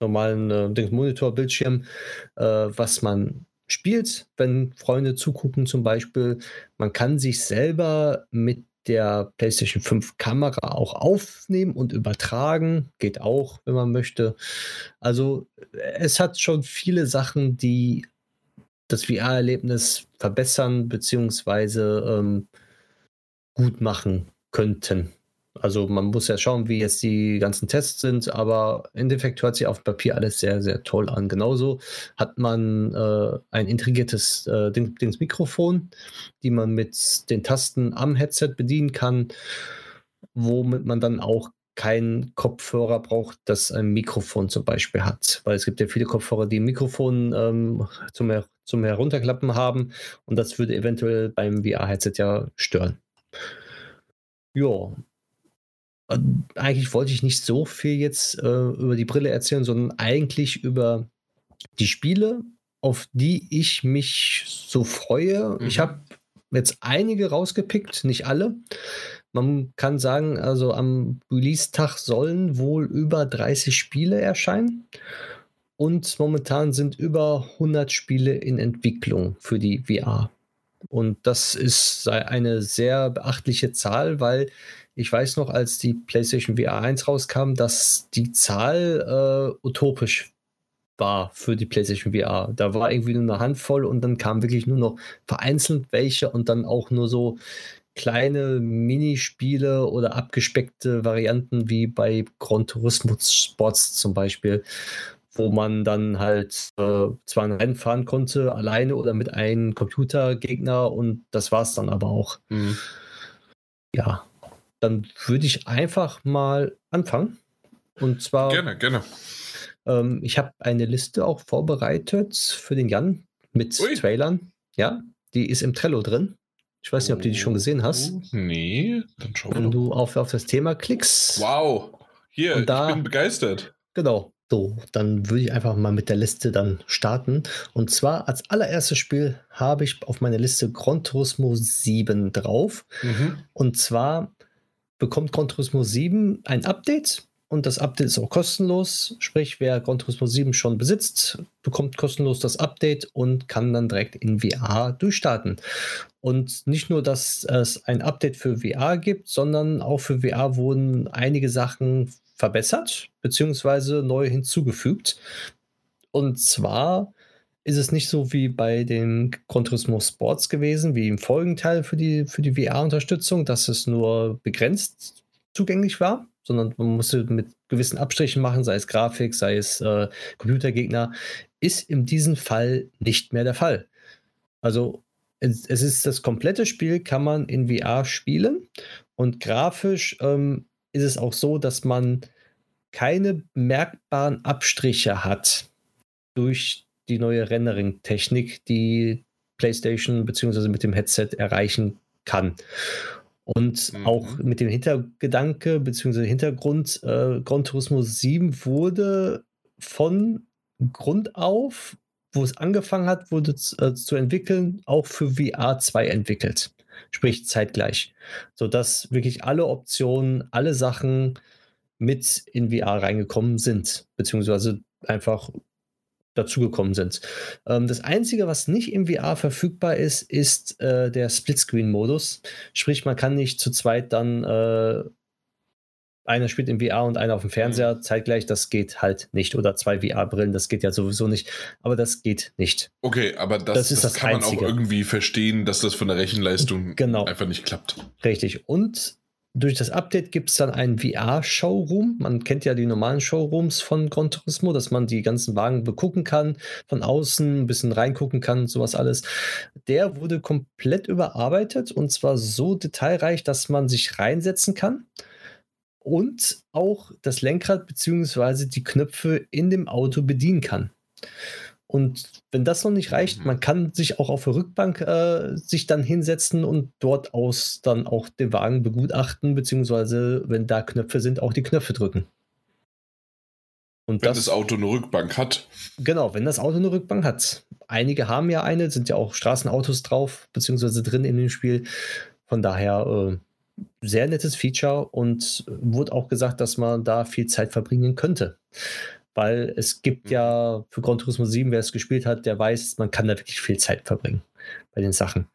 normalen äh, Monitorbildschirm, äh, was man spielt, wenn Freunde zugucken zum Beispiel. Man kann sich selber mit der PlayStation 5 Kamera auch aufnehmen und übertragen. Geht auch, wenn man möchte. Also es hat schon viele Sachen, die das VR-Erlebnis verbessern beziehungsweise ähm, gut machen könnten. Also man muss ja schauen, wie jetzt die ganzen Tests sind, aber im Endeffekt hört sich auf Papier alles sehr, sehr toll an. Genauso hat man äh, ein integriertes äh, Dings, Dings Mikrofon, die man mit den Tasten am Headset bedienen kann, womit man dann auch keinen Kopfhörer braucht, das ein Mikrofon zum Beispiel hat. Weil es gibt ja viele Kopfhörer, die ein Mikrofon ähm, zum, zum Herunterklappen haben und das würde eventuell beim VR-Headset ja stören. Ja. Eigentlich wollte ich nicht so viel jetzt äh, über die Brille erzählen, sondern eigentlich über die Spiele, auf die ich mich so freue. Mhm. Ich habe jetzt einige rausgepickt, nicht alle. Man kann sagen, also am Release-Tag sollen wohl über 30 Spiele erscheinen. Und momentan sind über 100 Spiele in Entwicklung für die VR. Und das ist eine sehr beachtliche Zahl, weil ich weiß noch, als die PlayStation VR 1 rauskam, dass die Zahl äh, utopisch war für die PlayStation VR. Da war irgendwie nur eine Handvoll und dann kamen wirklich nur noch vereinzelt welche und dann auch nur so kleine Minispiele oder abgespeckte Varianten wie bei Gran Turismo Sports zum Beispiel, wo man dann halt äh, zwar ein Rennen fahren konnte, alleine oder mit einem Computergegner und das war es dann aber auch. Mhm. Ja, dann würde ich einfach mal anfangen. Und zwar. Gerne, gerne. Ähm, ich habe eine Liste auch vorbereitet für den Jan mit Ui. Trailern. Ja, die ist im Trello drin. Ich weiß nicht, ob du die schon gesehen hast. Oh, nee, dann schau Wenn du auf, auf das Thema klickst. Wow, hier, da, ich bin begeistert. Genau, So, dann würde ich einfach mal mit der Liste dann starten. Und zwar als allererstes Spiel habe ich auf meiner Liste Gran Turismo 7 drauf. Mhm. Und zwar bekommt Gran Turismo 7 ein Update und das Update ist auch kostenlos. Sprich, wer Gran Turismo 7 schon besitzt, bekommt kostenlos das Update und kann dann direkt in VR durchstarten. Und nicht nur, dass es ein Update für VR gibt, sondern auch für VR wurden einige Sachen verbessert beziehungsweise neu hinzugefügt. Und zwar ist es nicht so wie bei den Gran Sports gewesen, wie im folgenden Teil für die, für die VR-Unterstützung, dass es nur begrenzt zugänglich war, sondern man musste mit gewissen Abstrichen machen, sei es Grafik, sei es äh, Computergegner, ist in diesem Fall nicht mehr der Fall. Also es, es, ist das komplette Spiel, kann man in VR spielen und grafisch ähm, ist es auch so, dass man keine merkbaren Abstriche hat durch die neue Rendering-Technik, die PlayStation bzw. mit dem Headset erreichen kann. Und mhm. auch mit dem Hintergedanke bzw. Hintergrund, äh, Gran Turismo 7 wurde von Grund auf, wo es angefangen hat, wurde äh, zu entwickeln, auch für VR 2 entwickelt sprich zeitgleich, sodass wirklich alle Optionen, alle Sachen mit in VR reingekommen sind, beziehungsweise einfach dazugekommen sind. Ähm, das Einzige, was nicht im VR verfügbar ist, ist äh, der Splitscreen-Modus. Sprich, man kann nicht zu zweit dann äh, einer spielt im VR und einer auf dem Fernseher mhm. zeitgleich, das geht halt nicht. Oder zwei VR-Brillen, das geht ja sowieso nicht. Aber das geht nicht. Okay, aber das, das, ist das, das kann Einzige. man auch irgendwie verstehen, dass das von der Rechenleistung genau. einfach nicht klappt. Richtig. Und durch das Update gibt es dann einen VR-Showroom. Man kennt ja die normalen Showrooms von Gran Turismo, dass man die ganzen Wagen begucken kann, von außen ein bisschen reingucken kann, sowas alles. Der wurde komplett überarbeitet und zwar so detailreich, dass man sich reinsetzen kann und auch das Lenkrad bzw. die Knöpfe in dem Auto bedienen kann. Und wenn das noch nicht reicht, mhm. man kann sich auch auf der Rückbank äh, sich dann hinsetzen und dort aus dann auch den Wagen begutachten, beziehungsweise wenn da Knöpfe sind, auch die Knöpfe drücken. Und wenn das, das, Auto eine Rückbank hat. Genau, wenn das Auto eine Rückbank hat. Einige haben ja eine, sind ja auch Straßenautos drauf, beziehungsweise drin in dem Spiel. Von daher äh, sehr nettes Feature und wurde auch gesagt, dass man da viel Zeit verbringen könnte. Weil es gibt mhm. ja für Gran Turismo 7, wer es gespielt hat, der weiß, man kann da wirklich viel Zeit verbringen bei den Sachen.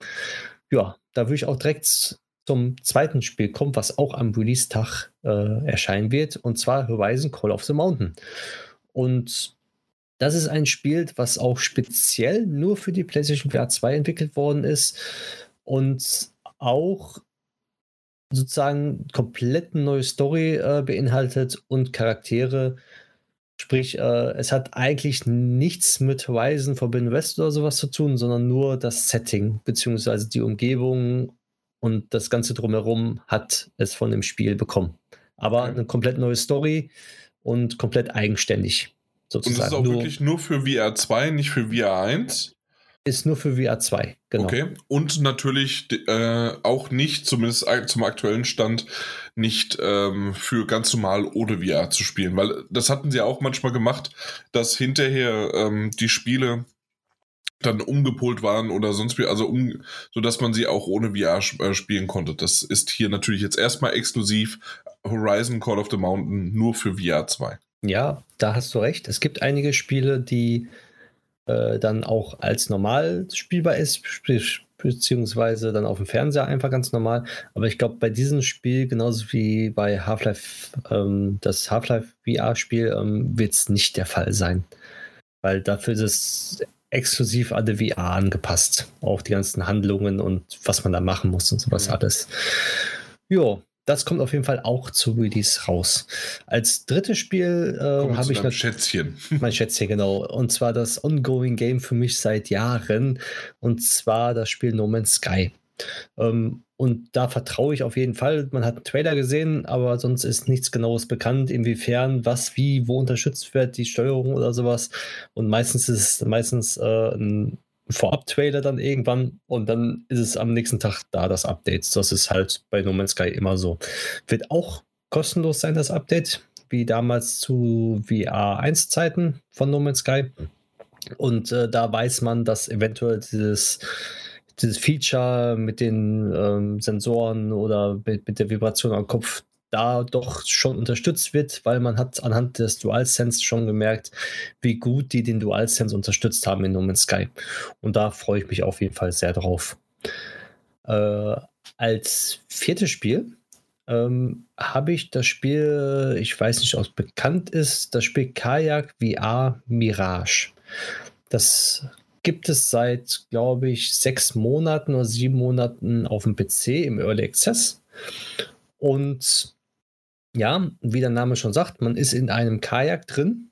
Ja, da würde ich auch direkt zum zweiten Spiel kommen, was auch am Release-Tag äh, erscheinen wird, und zwar Horizon Call of the Mountain. Und das ist ein Spiel, was auch speziell nur für die PlayStation VR 2 entwickelt worden ist und auch sozusagen komplett neue Story äh, beinhaltet und Charaktere. Sprich, äh, es hat eigentlich nichts mit Horizon Forbidden West oder sowas zu tun, sondern nur das Setting, beziehungsweise die Umgebung und das Ganze drumherum hat es von dem Spiel bekommen. Aber okay. eine komplett neue Story und komplett eigenständig. Sozusagen. Und das ist auch nur, wirklich nur für VR 2, nicht für VR 1? Ist nur für VR 2, genau. Okay. Und natürlich äh, auch nicht, zumindest zum aktuellen Stand, nicht ähm, für ganz normal ohne VR zu spielen. Weil das hatten sie auch manchmal gemacht, dass hinterher ähm, die Spiele dann umgepolt waren oder sonst wie, also um, sodass man sie auch ohne VR äh, spielen konnte. Das ist hier natürlich jetzt erstmal exklusiv Horizon Call of the Mountain nur für VR 2. Ja, da hast du recht. Es gibt einige Spiele, die äh, dann auch als normal spielbar ist, beziehungsweise dann auf dem Fernseher einfach ganz normal. Aber ich glaube, bei diesem Spiel, genauso wie bei Half-Life, ähm, das Half-Life VR-Spiel, ähm, wird es nicht der Fall sein. Weil dafür ist es exklusiv an der VR angepasst. Auch die ganzen Handlungen und was man da machen muss und sowas mhm. alles. Jo, das kommt auf jeden Fall auch zu Release raus. Als drittes Spiel äh, habe ich mein Schätzchen. Mein Schätzchen, genau. Und zwar das Ongoing Game für mich seit Jahren. Und zwar das Spiel No Man's Sky. Ähm, und da vertraue ich auf jeden Fall. Man hat einen Trailer gesehen, aber sonst ist nichts Genaues bekannt, inwiefern, was, wie, wo unterstützt wird, die Steuerung oder sowas. Und meistens ist es meistens äh, ein Vorab-Trailer dann irgendwann und dann ist es am nächsten Tag da, das Update. Das ist halt bei No Man's Sky immer so. Wird auch kostenlos sein, das Update. wie damals zu VR 1 Zeiten von No Man's Sky. Und äh, da weiß man, dass eventuell dieses, dieses Feature mit den ähm, Sensoren oder mit, mit der Vibration am Kopf da doch schon unterstützt wird, weil man hat anhand des DualSense schon gemerkt, wie gut die den DualSense unterstützt haben in No Man's Sky. Und da freue ich mich auf jeden Fall sehr drauf. Äh, als viertes Spiel ähm, habe ich das Spiel, ich weiß nicht, ob es bekannt ist, das Spiel Kajak VR Mirage. Das gibt es seit, glaube ich, sechs Monaten oder sieben Monaten auf dem PC im Early Access. Und ja, wie der Name schon sagt, man ist in einem Kajak drin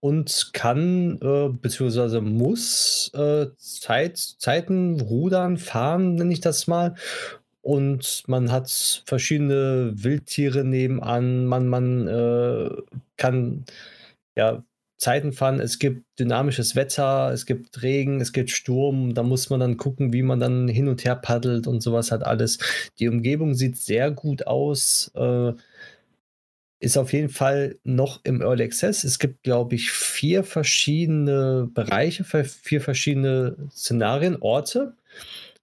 und kann äh, beziehungsweise muss äh, Zeit, Zeiten rudern, fahren, nenne ich das mal. Und man hat verschiedene Wildtiere nebenan. Man, man äh, kann ja Zeiten fahren. Es gibt dynamisches Wetter, es gibt Regen, es gibt Sturm. Da muss man dann gucken, wie man dann hin und her paddelt und sowas hat alles. Die Umgebung sieht sehr gut aus. Äh, ist auf jeden Fall noch im Early Access. Es gibt, glaube ich, vier verschiedene Bereiche, vier verschiedene Szenarien, Orte.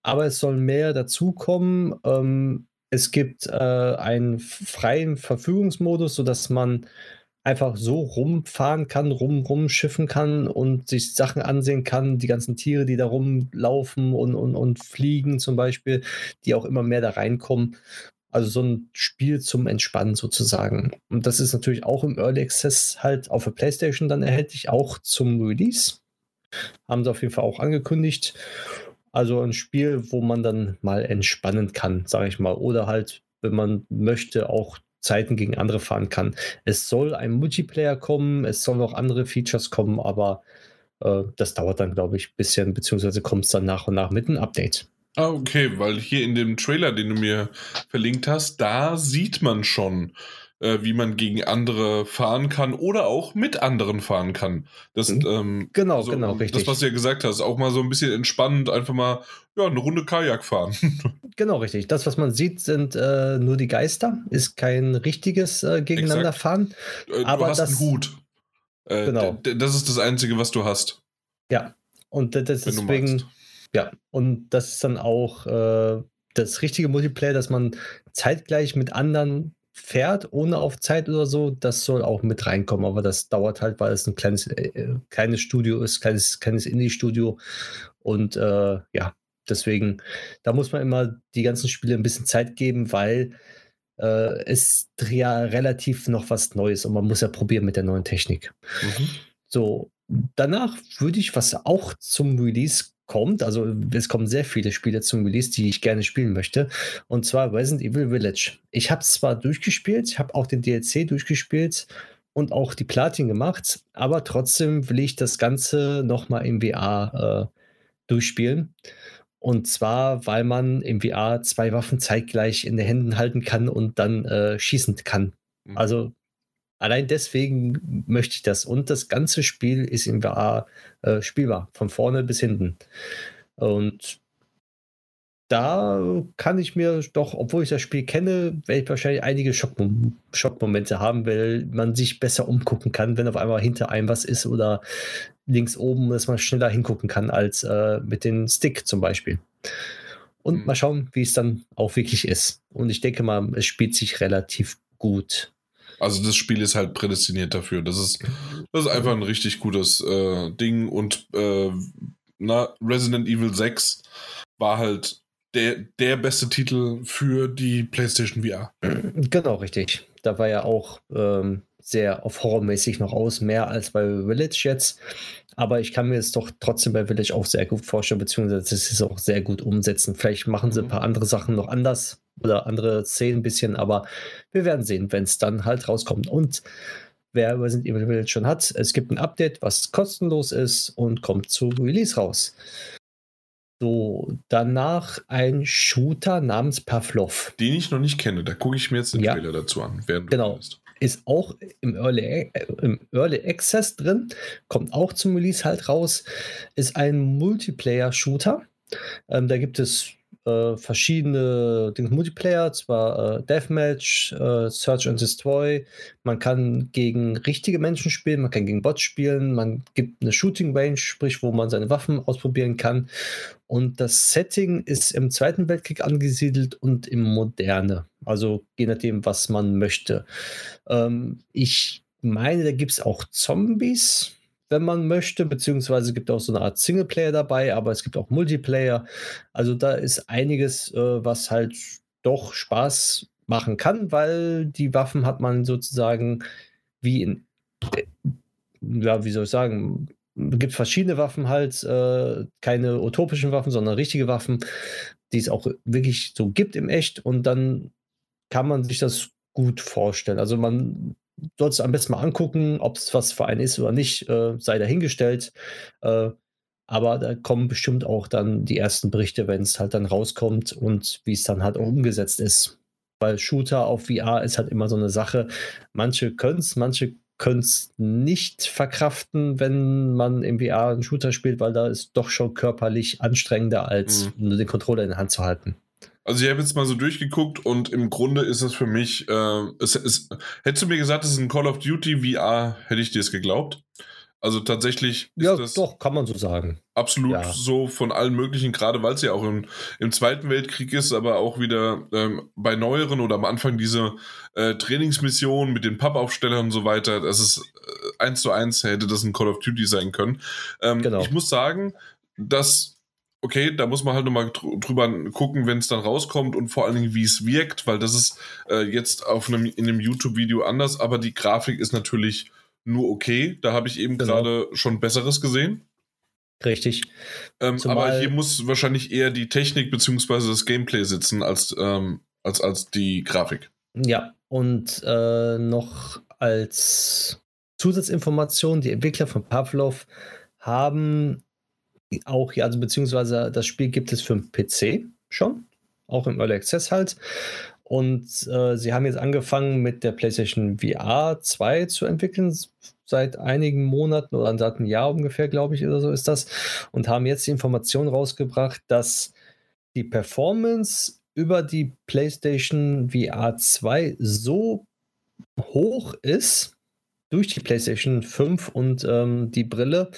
Aber es soll mehr dazukommen. Ähm, es gibt äh, einen freien Verfügungsmodus, sodass man einfach so rumfahren kann, rum, rumschiffen kann und sich Sachen ansehen kann, die ganzen Tiere, die da rumlaufen und, und, und fliegen zum Beispiel, die auch immer mehr da reinkommen. Also so ein Spiel zum Entspannen sozusagen. Und das ist natürlich auch im Early Access halt auf der PlayStation dann erhältlich, auch zum Release. Haben sie auf jeden Fall auch angekündigt. Also ein Spiel, wo man dann mal entspannen kann, sage ich mal. Oder halt, wenn man möchte, auch Zeiten gegen andere fahren kann. Es soll ein Multiplayer kommen, es sollen auch andere Features kommen, aber äh, das dauert dann, glaube ich, ein bisschen, beziehungsweise kommt es dann nach und nach mit einem Update. Ah, okay, weil hier in dem Trailer, den du mir verlinkt hast, da sieht man schon, äh, wie man gegen andere fahren kann oder auch mit anderen fahren kann. Das, mhm. ähm, genau, also, genau, richtig. Das, was du ja gesagt hast, auch mal so ein bisschen entspannend, einfach mal ja, eine Runde Kajak fahren. genau, richtig. Das, was man sieht, sind äh, nur die Geister, ist kein richtiges äh, Gegeneinander Exakt. fahren. Äh, du aber hast das, einen Hut. Äh, genau. Das ist das Einzige, was du hast. Ja, und das, deswegen, ja, und das ist dann auch äh, das richtige Multiplayer, dass man zeitgleich mit anderen fährt, ohne auf Zeit oder so, das soll auch mit reinkommen. Aber das dauert halt, weil es ein kleines, äh, kleines Studio ist, kleines, kleines Indie-Studio. Und äh, ja, deswegen, da muss man immer die ganzen Spiele ein bisschen Zeit geben, weil äh, es ja relativ noch was Neues und man muss ja probieren mit der neuen Technik. Mhm. So, danach würde ich, was auch zum Release kommt. Also es kommen sehr viele Spiele zum Release, die ich gerne spielen möchte. Und zwar Resident Evil Village. Ich habe es zwar durchgespielt, ich habe auch den DLC durchgespielt und auch die Platin gemacht, aber trotzdem will ich das Ganze nochmal im VR äh, durchspielen. Und zwar, weil man im VR zwei Waffen zeitgleich in den Händen halten kann und dann äh, schießen kann. Mhm. Also Allein deswegen möchte ich das. Und das ganze Spiel ist in VR äh, spielbar, von vorne bis hinten. Und da kann ich mir doch, obwohl ich das Spiel kenne, werde ich wahrscheinlich einige Schockmom Schockmomente haben, weil man sich besser umgucken kann, wenn auf einmal hinter einem was ist oder links oben, dass man schneller hingucken kann als äh, mit dem Stick zum Beispiel. Und mhm. mal schauen, wie es dann auch wirklich ist. Und ich denke mal, es spielt sich relativ gut. Also das Spiel ist halt prädestiniert dafür. Das ist, das ist einfach ein richtig gutes äh, Ding. Und äh, na, Resident Evil 6 war halt der, der beste Titel für die PlayStation VR. Genau, richtig. Da war ja auch ähm, sehr auf horrormäßig noch aus, mehr als bei Village jetzt. Aber ich kann mir es doch trotzdem bei Village auch sehr gut vorstellen, beziehungsweise es ist auch sehr gut umsetzen. Vielleicht machen sie ein mhm. paar andere Sachen noch anders, oder andere Szenen ein bisschen, aber wir werden sehen, wenn es dann halt rauskommt. Und wer Resident Evil Village schon hat, es gibt ein Update, was kostenlos ist und kommt zu Release raus. So, danach ein Shooter namens Pavlov. Den ich noch nicht kenne, da gucke ich mir jetzt den ja. Trailer dazu an. Während genau. Ist auch im Early, im Early Access drin, kommt auch zum Release halt raus. Ist ein Multiplayer-Shooter. Ähm, da gibt es äh, verschiedene Dinge, Multiplayer, zwar äh, Deathmatch, äh, Search and Destroy. Man kann gegen richtige Menschen spielen, man kann gegen Bots spielen, man gibt eine Shooting Range, sprich, wo man seine Waffen ausprobieren kann. Und das Setting ist im Zweiten Weltkrieg angesiedelt und im Moderne. Also je nachdem, was man möchte. Ähm, ich meine, da gibt es auch Zombies wenn man möchte, beziehungsweise gibt auch so eine Art Singleplayer dabei, aber es gibt auch Multiplayer. Also da ist einiges, äh, was halt doch Spaß machen kann, weil die Waffen hat man sozusagen wie in, ja, wie soll ich sagen, gibt verschiedene Waffen halt, äh, keine utopischen Waffen, sondern richtige Waffen, die es auch wirklich so gibt im Echt und dann kann man sich das gut vorstellen. Also man sollst du am besten mal angucken, ob es was für einen ist oder nicht, äh, sei dahingestellt. Äh, aber da kommen bestimmt auch dann die ersten Berichte, wenn es halt dann rauskommt und wie es dann halt auch umgesetzt ist. Weil Shooter auf VR ist halt immer so eine Sache. Manche können es, manche können es nicht verkraften, wenn man im VR einen Shooter spielt, weil da ist doch schon körperlich anstrengender, als mhm. nur den Controller in der Hand zu halten. Also ich habe jetzt mal so durchgeguckt und im Grunde ist es für mich, äh, es, es, hättest du mir gesagt, es ist ein Call of Duty VR, hätte ich dir es geglaubt. Also tatsächlich ist ja, das doch, kann man so sagen. Absolut ja. so von allen möglichen, gerade weil es ja auch im, im, Zweiten Weltkrieg ist, aber auch wieder ähm, bei neueren oder am Anfang diese äh, Trainingsmissionen mit den Pappaufstellern und so weiter. Das ist äh, eins zu eins hätte das ein Call of Duty sein können. Ähm, genau. Ich muss sagen, dass okay, da muss man halt nochmal drüber gucken, wenn es dann rauskommt und vor allen Dingen, wie es wirkt, weil das ist äh, jetzt auf einem, in einem YouTube-Video anders, aber die Grafik ist natürlich nur okay. Da habe ich eben genau. gerade schon Besseres gesehen. Richtig. Ähm, aber hier muss wahrscheinlich eher die Technik bzw. das Gameplay sitzen als, ähm, als, als die Grafik. Ja, und äh, noch als Zusatzinformation, die Entwickler von Pavlov haben auch, ja, also beziehungsweise das Spiel gibt es für den PC schon, auch im Early Access halt. Und äh, sie haben jetzt angefangen mit der PlayStation VR 2 zu entwickeln, seit einigen Monaten oder seit einem Jahr ungefähr, glaube ich, oder so ist das. Und haben jetzt die Information rausgebracht, dass die Performance über die PlayStation VR 2 so hoch ist, durch die PlayStation 5 und ähm, die Brille,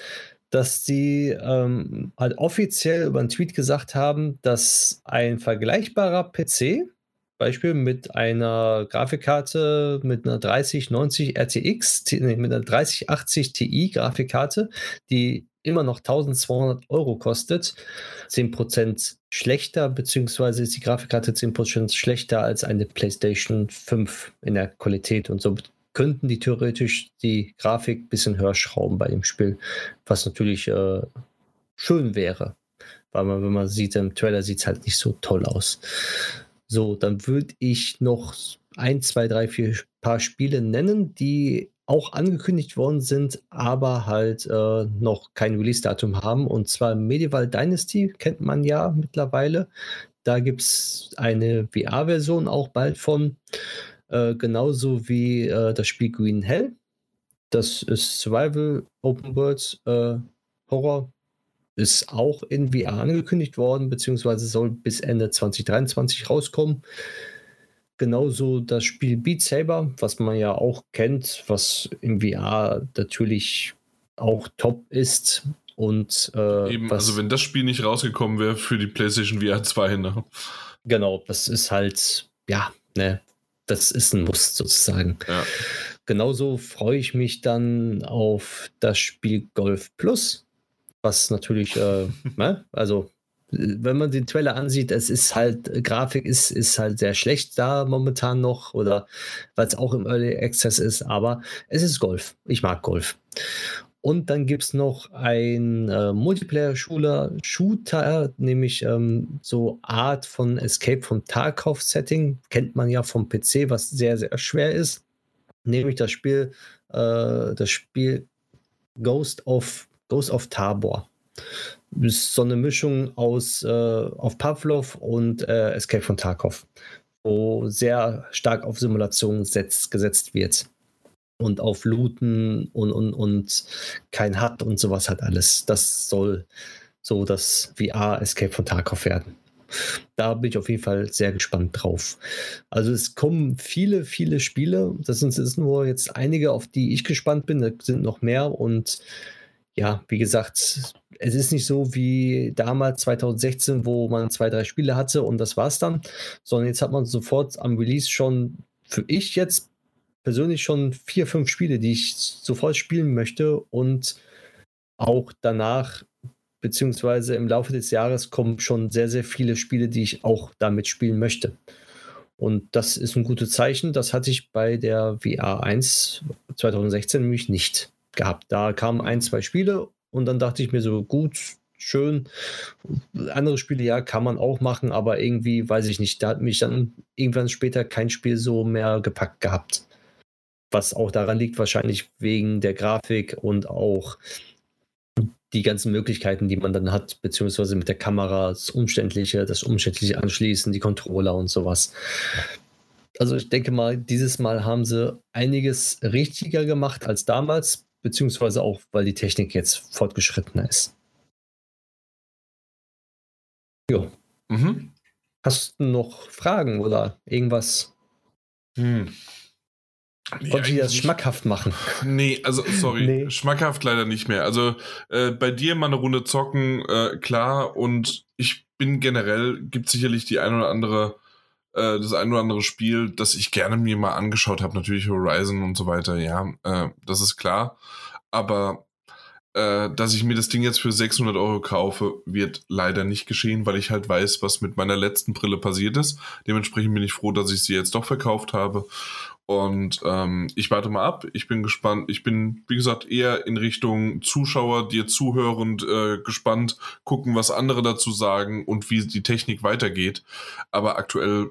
dass sie ähm, halt offiziell über einen Tweet gesagt haben, dass ein vergleichbarer PC, Beispiel mit einer Grafikkarte mit einer 3090 RTX, mit einer 3080 Ti Grafikkarte, die immer noch 1200 Euro kostet, 10% schlechter, beziehungsweise ist die Grafikkarte 10% schlechter als eine PlayStation 5 in der Qualität und so könnten die theoretisch die Grafik ein bisschen höher schrauben bei dem Spiel, was natürlich äh, schön wäre. Weil man, wenn man sieht, im Trailer sieht es halt nicht so toll aus. So, dann würde ich noch ein, zwei, drei, vier paar Spiele nennen, die auch angekündigt worden sind, aber halt äh, noch kein Release-Datum haben. Und zwar Medieval Dynasty kennt man ja mittlerweile. Da gibt es eine VR-Version auch bald von. Äh, genauso wie äh, das Spiel Green Hell. Das ist Survival Open World äh, Horror. Ist auch in VR angekündigt worden, beziehungsweise soll bis Ende 2023 rauskommen. Genauso das Spiel Beat Saber, was man ja auch kennt, was im VR natürlich auch top ist. Und äh, Eben, also wenn das Spiel nicht rausgekommen wäre für die PlayStation VR 2, ne? Genau, das ist halt, ja, ne, das ist ein Muss sozusagen. Ja. Genauso freue ich mich dann auf das Spiel Golf Plus, was natürlich, äh, ne? also wenn man den Trailer ansieht, es ist halt, Grafik ist, ist halt sehr schlecht da momentan noch oder weil es auch im Early Access ist, aber es ist Golf. Ich mag Golf. Und dann gibt es noch ein äh, Multiplayer-Shooter, nämlich ähm, so Art von Escape vom Tarkov-Setting. Kennt man ja vom PC, was sehr, sehr schwer ist. Nämlich das Spiel, äh, das Spiel Ghost of, Ghost of Tabor. Ist so eine Mischung aus äh, auf Pavlov und äh, Escape von Tarkov, wo sehr stark auf Simulation setzt, gesetzt wird und auf Looten und, und, und kein HUD und sowas hat alles. Das soll so das VR Escape von Tarkov werden. da bin ich auf jeden Fall sehr gespannt drauf. Also es kommen viele, viele Spiele. Das sind, das sind nur jetzt einige, auf die ich gespannt bin. Da sind noch mehr und ja, wie gesagt, es ist nicht so wie damals 2016, wo man zwei, drei Spiele hatte und das war's dann, sondern jetzt hat man sofort am Release schon für ich jetzt persönlich schon vier, fünf Spiele, die ich sofort spielen möchte und auch danach, beziehungsweise im Laufe des Jahres kommen schon sehr, sehr viele Spiele, die ich auch damit spielen möchte. Und das ist ein gutes Zeichen. Das hatte ich bei der VR 1 2016 nämlich nicht gehabt. Da kamen ein, zwei Spiele und dann dachte ich mir so, gut, schön. Andere Spiele, ja, kann man auch machen, aber irgendwie, weiß ich nicht, da hat mich dann irgendwann später kein Spiel so mehr gepackt gehabt. Was auch daran liegt, wahrscheinlich wegen der Grafik und auch die ganzen Möglichkeiten, die man dann hat, beziehungsweise mit der Kamera, das Umständliche, das umständliche Anschließen, die Controller und sowas. Also ich denke mal, dieses Mal haben sie einiges richtiger gemacht als damals, beziehungsweise auch, weil die Technik jetzt fortgeschrittener ist. Jo. Mhm. Hast du noch Fragen oder irgendwas? Hm. Nee, Konnte ich das schmackhaft machen? Nee, also sorry, nee. schmackhaft leider nicht mehr. Also äh, bei dir mal eine Runde zocken, äh, klar. Und ich bin generell, gibt sicherlich die ein oder andere, äh, das ein oder andere Spiel, das ich gerne mir mal angeschaut habe. Natürlich Horizon und so weiter, ja, äh, das ist klar. Aber äh, dass ich mir das Ding jetzt für 600 Euro kaufe, wird leider nicht geschehen, weil ich halt weiß, was mit meiner letzten Brille passiert ist. Dementsprechend bin ich froh, dass ich sie jetzt doch verkauft habe. Und ähm, ich warte mal ab. Ich bin gespannt. Ich bin, wie gesagt, eher in Richtung Zuschauer, dir zuhörend äh, gespannt, gucken, was andere dazu sagen und wie die Technik weitergeht. Aber aktuell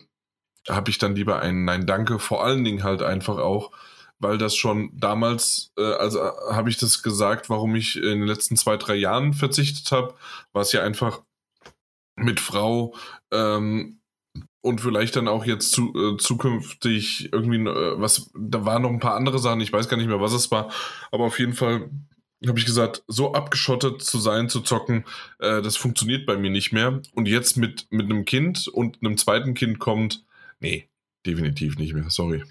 habe ich dann lieber ein Nein, danke. Vor allen Dingen halt einfach auch, weil das schon damals, äh, also äh, habe ich das gesagt, warum ich in den letzten zwei, drei Jahren verzichtet habe, war es ja einfach mit Frau ähm, und vielleicht dann auch jetzt zu, äh, zukünftig irgendwie, äh, was, da waren noch ein paar andere Sachen, ich weiß gar nicht mehr, was es war, aber auf jeden Fall habe ich gesagt, so abgeschottet zu sein, zu zocken, äh, das funktioniert bei mir nicht mehr. Und jetzt mit, mit einem Kind und einem zweiten Kind kommt, nee, definitiv nicht mehr, sorry.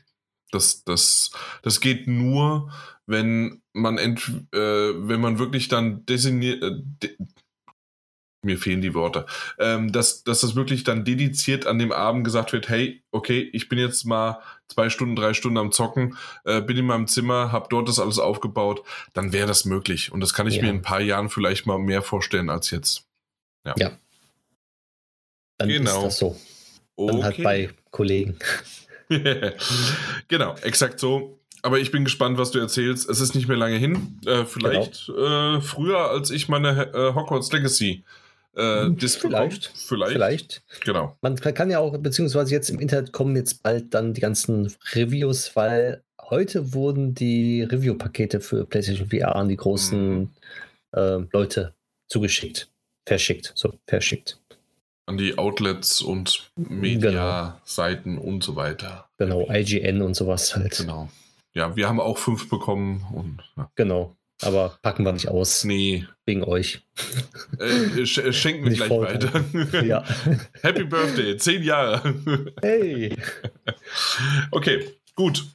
Das, das, das geht nur, wenn man, ent, äh, wenn man wirklich dann designiert, äh, de mir fehlen die Worte, ähm, dass, dass das wirklich dann dediziert an dem Abend gesagt wird, hey, okay, ich bin jetzt mal zwei Stunden, drei Stunden am Zocken, äh, bin in meinem Zimmer, habe dort das alles aufgebaut, dann wäre das möglich. Und das kann ich ja. mir in ein paar Jahren vielleicht mal mehr vorstellen als jetzt. Ja. ja. Dann genau. ist das so. Dann halt okay. halt bei Kollegen. genau, exakt so. Aber ich bin gespannt, was du erzählst. Es ist nicht mehr lange hin. Äh, vielleicht genau. äh, früher, als ich meine äh, Hogwarts Legacy äh, hm, vielleicht, vielleicht. Vielleicht. Genau. Man kann ja auch, beziehungsweise jetzt im Internet kommen jetzt bald dann die ganzen Reviews, weil heute wurden die Review-Pakete für PlayStation VR an die großen äh, Leute zugeschickt. Verschickt. So, verschickt an die Outlets und Media-Seiten genau. und so weiter. Genau, IGN und sowas halt. Genau. Ja, wir haben auch fünf bekommen und. Ja. Genau. Aber packen wir nicht aus. Nee. Wegen euch. Äh, sch äh, schenken wir gleich weiter. Ja. Happy Birthday, zehn Jahre. Hey. Okay, gut.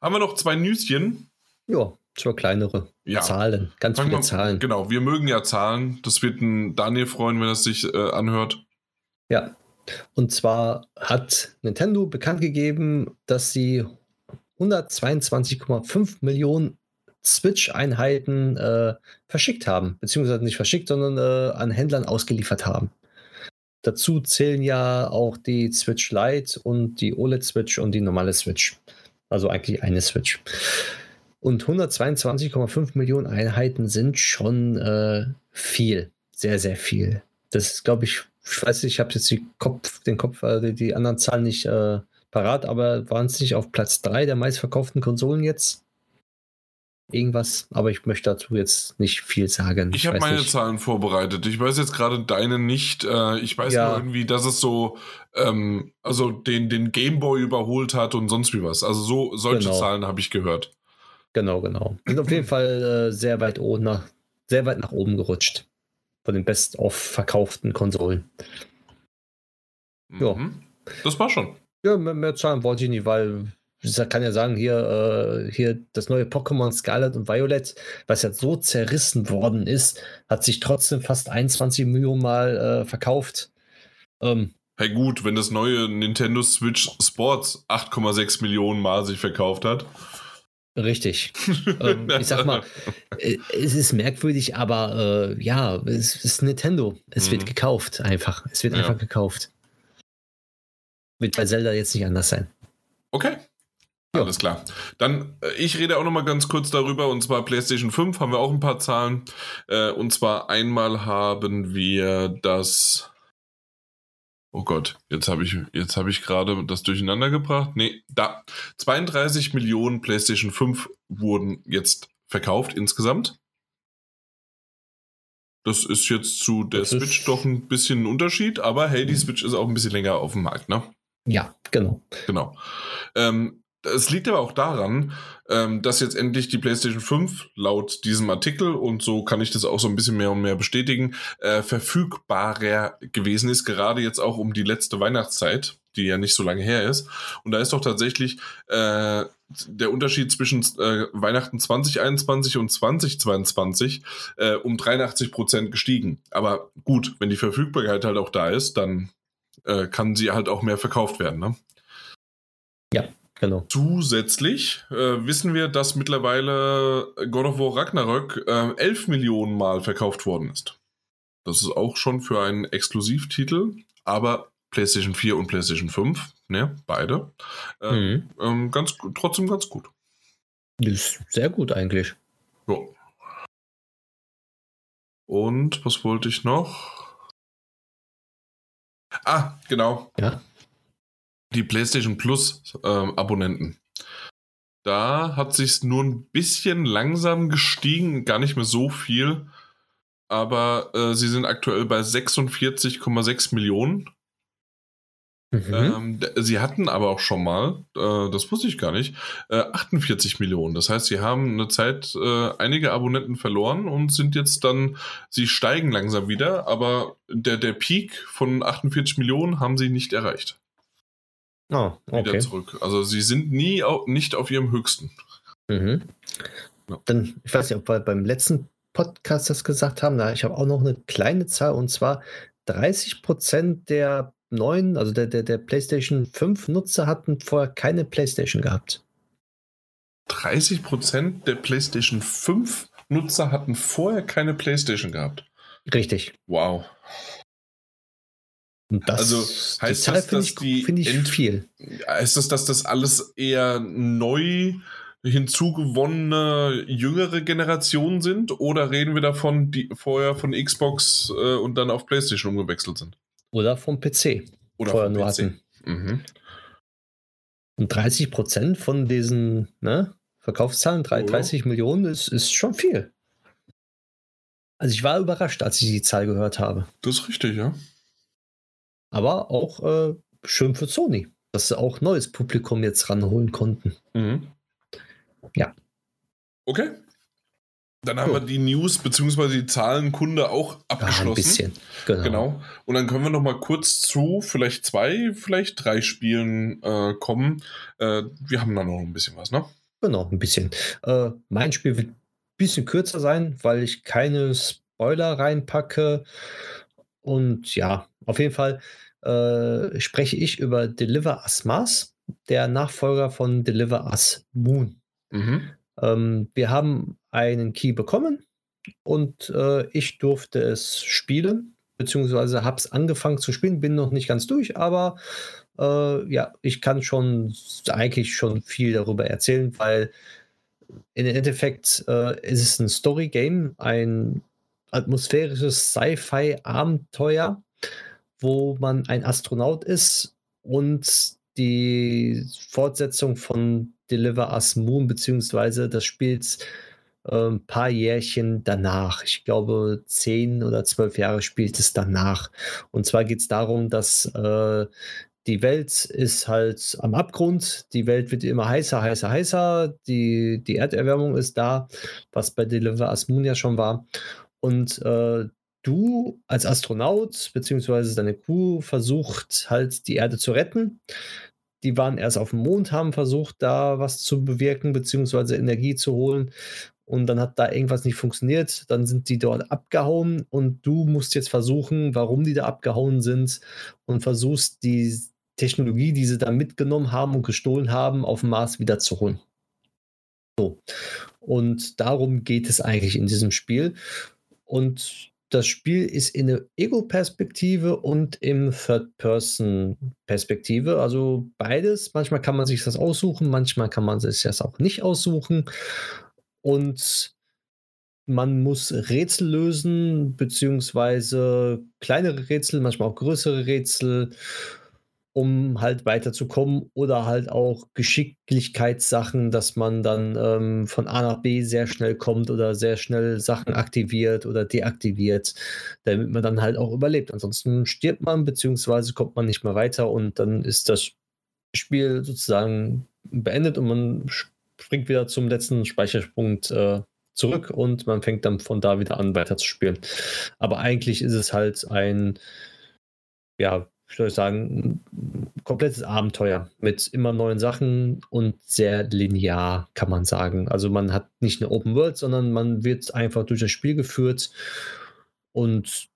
Haben wir noch zwei Nüschen? Ja, zwei kleinere. Ja. Zahlen, ganz Fangen viele Zahlen. Genau, wir mögen ja Zahlen. Das wird ein Daniel freuen, wenn er sich äh, anhört. Ja, und zwar hat Nintendo bekannt gegeben, dass sie 122,5 Millionen Switch-Einheiten äh, verschickt haben, beziehungsweise nicht verschickt, sondern äh, an Händlern ausgeliefert haben. Dazu zählen ja auch die Switch Lite und die OLED-Switch und die normale Switch. Also eigentlich eine Switch. Und 122,5 Millionen Einheiten sind schon äh, viel. Sehr, sehr viel. Das ist, glaube ich, ich weiß nicht, ich habe jetzt Kopf, den Kopf, also die anderen Zahlen nicht äh, parat, aber waren es nicht auf Platz 3 der meistverkauften Konsolen jetzt? Irgendwas, aber ich möchte dazu jetzt nicht viel sagen. Ich, ich habe meine nicht. Zahlen vorbereitet. Ich weiß jetzt gerade deine nicht. Äh, ich weiß ja. nur irgendwie, dass es so, ähm, also den, den Gameboy überholt hat und sonst wie was. Also so solche genau. Zahlen habe ich gehört. Genau, genau. Sind auf jeden Fall äh, sehr weit oben nach, sehr weit nach oben gerutscht von den best-of verkauften Konsolen. Ja. Mhm. Das war schon. Ja, mehr, mehr Zahlen wollte ich nicht, weil ich kann ja sagen, hier, äh, hier das neue Pokémon Scarlet und Violet, was ja so zerrissen worden ist, hat sich trotzdem fast 21 Millionen Mal äh, verkauft. Ähm, Hey gut, wenn das neue Nintendo Switch Sports 8,6 Millionen Mal sich verkauft hat. Richtig. ähm, ich sag mal, äh, es ist merkwürdig, aber äh, ja, es ist Nintendo. Es Mhm. wird gekauft, einfach. Es wird Ja. einfach gekauft. Wird bei Zelda jetzt nicht anders sein. Okay. Ja. Alles klar. Dann, äh, ich rede auch noch mal ganz kurz darüber, und zwar PlayStation 5 haben wir auch ein paar Zahlen. Äh, und zwar einmal haben wir das. Oh Gott, jetzt habe ich, jetzt habe ich gerade das durcheinander gebracht. Nee, da. 32 Millionen PlayStation 5 wurden jetzt verkauft insgesamt. Das ist jetzt zu der Das Switch doch ein bisschen ein Unterschied, aber hey, die Switch ist auch ein bisschen länger auf dem Markt, ne? Ja, genau. Genau. Ähm, es liegt aber auch daran, ähm, dass jetzt endlich die PlayStation 5 laut diesem Artikel, und so kann ich das auch so ein bisschen mehr und mehr bestätigen, äh, verfügbarer gewesen ist, gerade jetzt auch um die letzte Weihnachtszeit, die ja nicht so lange her ist. Und da ist doch tatsächlich äh, der Unterschied zwischen äh, Weihnachten 2021 und 2022 äh, um 83 Prozent gestiegen. Aber gut, wenn die Verfügbarkeit halt auch da ist, dann äh, kann sie halt auch mehr verkauft werden. Ne? Genau. Zusätzlich äh, wissen wir, dass mittlerweile God of War Ragnarök äh, 11 Millionen Mal verkauft worden ist. Das ist auch schon für einen Exklusivtitel, aber PlayStation 4 und PlayStation 5, ne, beide, äh, Mhm. ähm, ganz, trotzdem ganz gut. Ist sehr gut eigentlich. Ja. Und was wollte ich noch? Ah, genau. Ja. Die PlayStation Plus ähm, Abonnenten. Da hat sich nur ein bisschen langsam gestiegen, gar nicht mehr so viel. Aber äh, sie sind aktuell bei 46,6 Millionen. Mhm. Ähm, sie hatten aber auch schon mal, äh, das wusste ich gar nicht, äh, 48 Millionen. Das heißt, sie haben eine Zeit äh, einige Abonnenten verloren und sind jetzt dann, sie steigen langsam wieder, aber der, der Peak von 48 Millionen haben sie nicht erreicht. Wieder okay. zurück. Also sie sind nie au nicht auf ihrem höchsten. Mhm. Ja. Dann, ich weiß nicht, ob wir beim letzten Podcast das gesagt haben, da ich habe auch noch eine kleine Zahl und zwar 30 Prozent der neuen, also der, der, der PlayStation 5 Nutzer hatten vorher keine PlayStation gehabt. 30% der PlayStation 5 Nutzer hatten vorher keine PlayStation gehabt. Richtig. Wow. Und das, Also, die heißt Zahl das, finde dass ich, die finde ich Ent- viel. Ist das, dass das alles eher neu hinzugewonnene jüngere Generationen sind? Oder reden wir davon, die vorher von Xbox äh, und dann auf PlayStation umgewechselt sind? Oder vom PC Oder vorher nur PC? hatten. Mhm. Und 30 Prozent von diesen ne, Verkaufszahlen, drei- Ja. 30 Millionen, ist, ist schon viel. Also ich war überrascht, als ich die Zahl gehört habe. Das ist richtig, ja. Aber auch äh, schön für Sony, dass sie auch neues Publikum jetzt ranholen konnten. Mhm. Ja. Okay. Dann haben So. wir die News bzw. die Zahlenkunde auch Ja, abgeschlossen. ein bisschen. Genau. Genau. Und dann können wir noch mal kurz zu vielleicht zwei, vielleicht drei Spielen äh, kommen. Äh, wir haben da noch ein bisschen was, ne? Genau, ein bisschen. Äh, mein Spiel wird ein bisschen kürzer sein, weil ich keine Spoiler reinpacke. Und ja, auf jeden Fall äh, spreche ich über Deliver Us Mars, der Nachfolger von Deliver Us Moon. Mhm. Ähm, wir haben einen Key bekommen und äh, ich durfte es spielen, beziehungsweise habe es angefangen zu spielen, bin noch nicht ganz durch, aber äh, ja, ich kann schon eigentlich schon viel darüber erzählen, weil im Endeffekt äh, ist es ein Story-Game, ein atmosphärisches Sci-Fi-Abenteuer, wo man ein Astronaut ist und die Fortsetzung von Deliver Us Moon, beziehungsweise das spielt äh, ein paar Jährchen danach. Ich glaube, zehn oder zwölf Jahre spielt es danach. Und zwar geht es darum, dass äh, die Welt ist halt am Abgrund, die Welt wird immer heißer, heißer, heißer, die, die Erderwärmung ist da, was bei Deliver Us Moon ja schon war. Und äh, du als Astronaut beziehungsweise deine Crew versucht halt die Erde zu retten. Die waren erst auf dem Mond, haben versucht, da was zu bewirken beziehungsweise Energie zu holen. Und dann hat da irgendwas nicht funktioniert. Dann sind die dort abgehauen und du musst jetzt versuchen, warum die da abgehauen sind und versuchst die Technologie, die sie da mitgenommen haben und gestohlen haben, auf dem Mars wiederzuholen. So. Und darum geht es eigentlich in diesem Spiel. Und das Spiel ist in der Ego-Perspektive und im Third-Person-Perspektive. Also beides. Manchmal kann man sich das aussuchen, manchmal kann man sich das auch nicht aussuchen. Und man muss Rätsel lösen, beziehungsweise kleinere Rätsel, manchmal auch größere Rätsel um halt weiterzukommen oder halt auch Geschicklichkeitssachen, dass man dann ähm, von A nach B sehr schnell kommt oder sehr schnell Sachen aktiviert oder deaktiviert, damit man dann halt auch überlebt. Ansonsten stirbt man beziehungsweise kommt man nicht mehr weiter und dann ist das Spiel sozusagen beendet und man springt wieder zum letzten Speicherpunkt äh, zurück und man fängt dann von da wieder an weiter zu spielen. Aber eigentlich ist es halt ein ja, wie soll ich sagen, ein komplettes Abenteuer mit immer neuen Sachen und sehr linear, kann man sagen. Also man hat nicht eine Open World, sondern man wird einfach durch das Spiel geführt. Und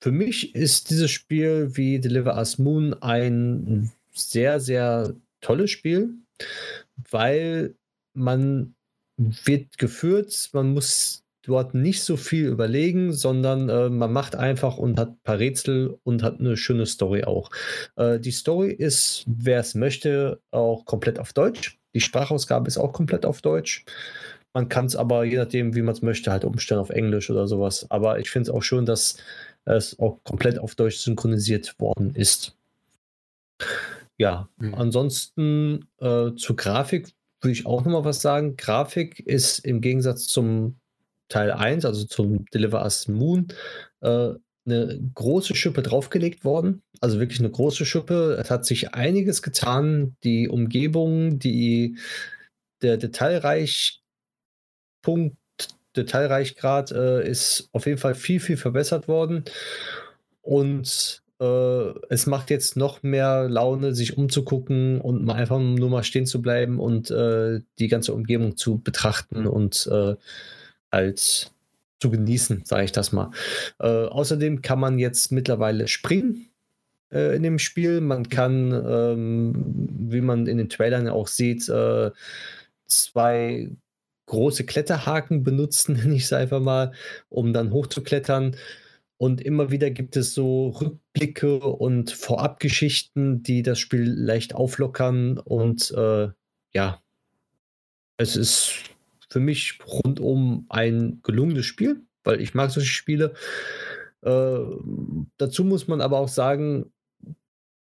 für mich ist dieses Spiel wie Deliver Us Moon ein sehr, sehr tolles Spiel, weil man wird geführt, man muss dort nicht so viel überlegen, sondern äh, man macht einfach und hat ein paar Rätsel und hat eine schöne Story auch. Äh, die Story ist, wer es möchte, auch komplett auf Deutsch. Die Sprachausgabe ist auch komplett auf Deutsch. Man kann es aber, je nachdem, wie man es möchte, halt umstellen auf Englisch oder sowas. Aber ich finde es auch schön, dass es auch komplett auf Deutsch synchronisiert worden ist. Ja, mhm. ansonsten äh, zur Grafik würde ich auch nochmal was sagen. Grafik ist im Gegensatz zum Teil 1, also zum Deliver Us Moon, äh, eine große Schippe draufgelegt worden. Also wirklich eine große Schippe. Es hat sich einiges getan. Die Umgebung, die, der Detailreich Punkt, Detailreichgrad äh, ist auf jeden Fall viel, viel verbessert worden. Und äh, es macht jetzt noch mehr Laune, sich umzugucken und mal einfach nur mal stehen zu bleiben und äh, die ganze Umgebung zu betrachten und äh, als zu genießen, sage ich das mal. Äh, außerdem kann man jetzt mittlerweile springen äh, in dem Spiel. Man kann, ähm, wie man in den Trailern auch sieht, äh, zwei große Kletterhaken benutzen, nenne ich es einfach mal, um dann hochzuklettern. Und immer wieder gibt es so Rückblicke und Vorabgeschichten, die das Spiel leicht auflockern. Und äh, ja, es ist für mich rundum ein gelungenes Spiel, weil ich mag solche Spiele. Äh, dazu muss man aber auch sagen,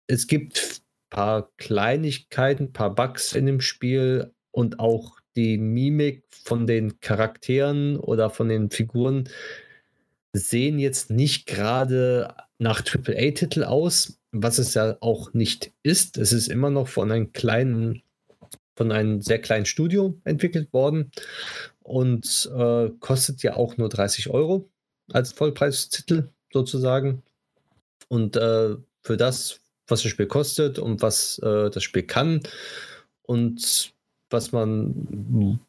es gibt ein paar Kleinigkeiten, ein paar Bugs in dem Spiel und auch die Mimik von den Charakteren oder von den Figuren sehen jetzt nicht gerade nach AAA-Titel aus, was es ja auch nicht ist. Es ist immer noch von einem kleinen von einem sehr kleinen Studio entwickelt worden und äh, kostet ja auch nur 30 Euro als Vollpreistitel sozusagen. Und äh, für das, was das Spiel kostet und was äh, das Spiel kann und was man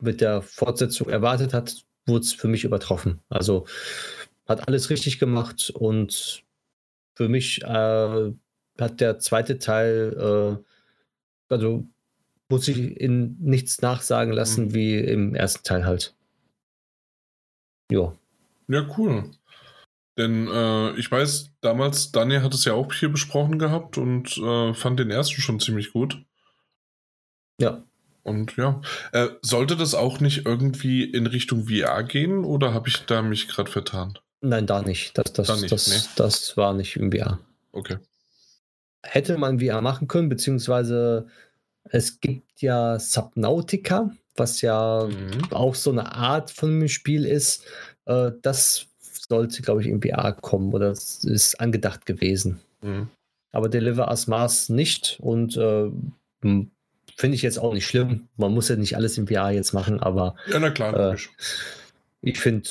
mit der Fortsetzung erwartet hat, wurde es für mich übertroffen. Also hat alles richtig gemacht und für mich äh, hat der zweite Teil, äh, also muss ich in nichts nachsagen lassen, mhm. wie im ersten Teil halt. Ja. Ja, cool. Denn äh, ich weiß, damals, Daniel hat es ja auch hier besprochen gehabt und äh, fand den ersten schon ziemlich gut. Ja. Und ja, äh, sollte das auch nicht irgendwie in Richtung VR gehen oder habe ich da mich gerade vertan? Nein, da nicht. Das, das, da nicht, das, nee. das war nicht im VR. Okay. Hätte man VR machen können, beziehungsweise es gibt ja Subnautica, was ja mhm. auch so eine Art von Spiel ist. Äh, das sollte, glaube ich, im VR kommen oder ist angedacht gewesen. Mhm. Aber Deliver Us Mars nicht und äh, finde ich jetzt auch nicht schlimm. Man muss ja nicht alles im VR jetzt machen, aber ja, na klar, äh, ich finde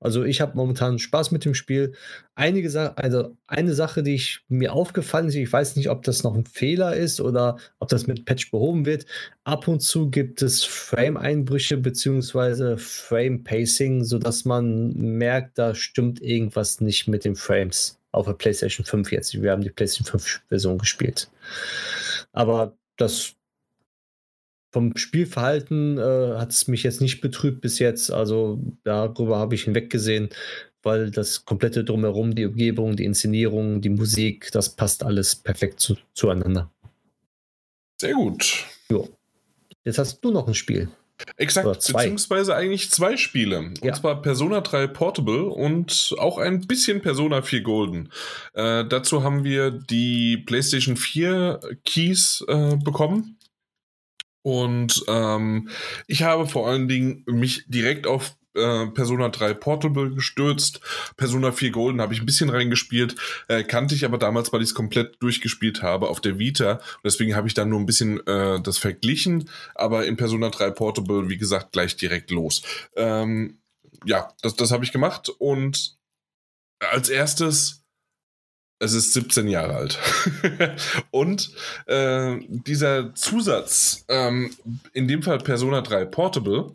Also ich habe momentan Spaß mit dem Spiel. Einige Sa also eine Sache, die ich, mir aufgefallen ist, ich weiß nicht, ob das noch ein Fehler ist oder ob das mit Patch behoben wird. Ab und zu gibt es Frame-Einbrüche bzw. Frame-Pacing, sodass man merkt, da stimmt irgendwas nicht mit den Frames auf der PlayStation 5 jetzt. Wir haben die PlayStation 5 Version gespielt. Aber das vom Spielverhalten äh, hat es mich jetzt nicht betrübt bis jetzt. Also darüber habe ich hinweggesehen, weil das komplette Drumherum, die Umgebung, die Inszenierung, die Musik, das passt alles perfekt zu, zueinander. Sehr gut. Jo. Jetzt hast du noch ein Spiel. Exakt, beziehungsweise eigentlich zwei Spiele. Und ja. zwar Persona 3 Portable und auch ein bisschen Persona 4 Golden. Äh, dazu haben wir die PlayStation 4 Keys äh, bekommen. Und ähm, ich habe vor allen Dingen mich direkt auf äh, Persona 3 Portable gestürzt. Persona 4 Golden habe ich ein bisschen reingespielt, äh, kannte ich aber damals, weil ich es komplett durchgespielt habe auf der Vita. Und deswegen habe ich dann nur ein bisschen äh, das verglichen. Aber in Persona 3 Portable, wie gesagt, gleich direkt los. Ähm, ja, das, das habe ich gemacht. Und als erstes es ist 17 Jahre alt. und äh, dieser Zusatz, ähm, in dem Fall Persona 3 Portable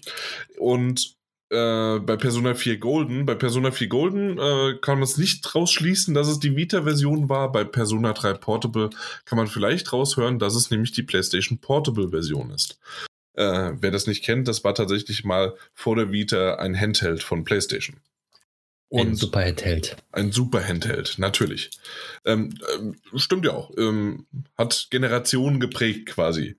und äh, bei Persona 4 Golden, bei Persona 4 Golden äh, kann man es nicht rausschließen, dass es die Vita-Version war. Bei Persona 3 Portable kann man vielleicht raushören, dass es nämlich die PlayStation Portable-Version ist. Äh, wer das nicht kennt, das war tatsächlich mal vor der Vita ein Handheld von PlayStation. Und ein super Handheld. Ein super Handheld, natürlich. Ähm, ähm, stimmt ja auch. Ähm, hat Generationen geprägt quasi.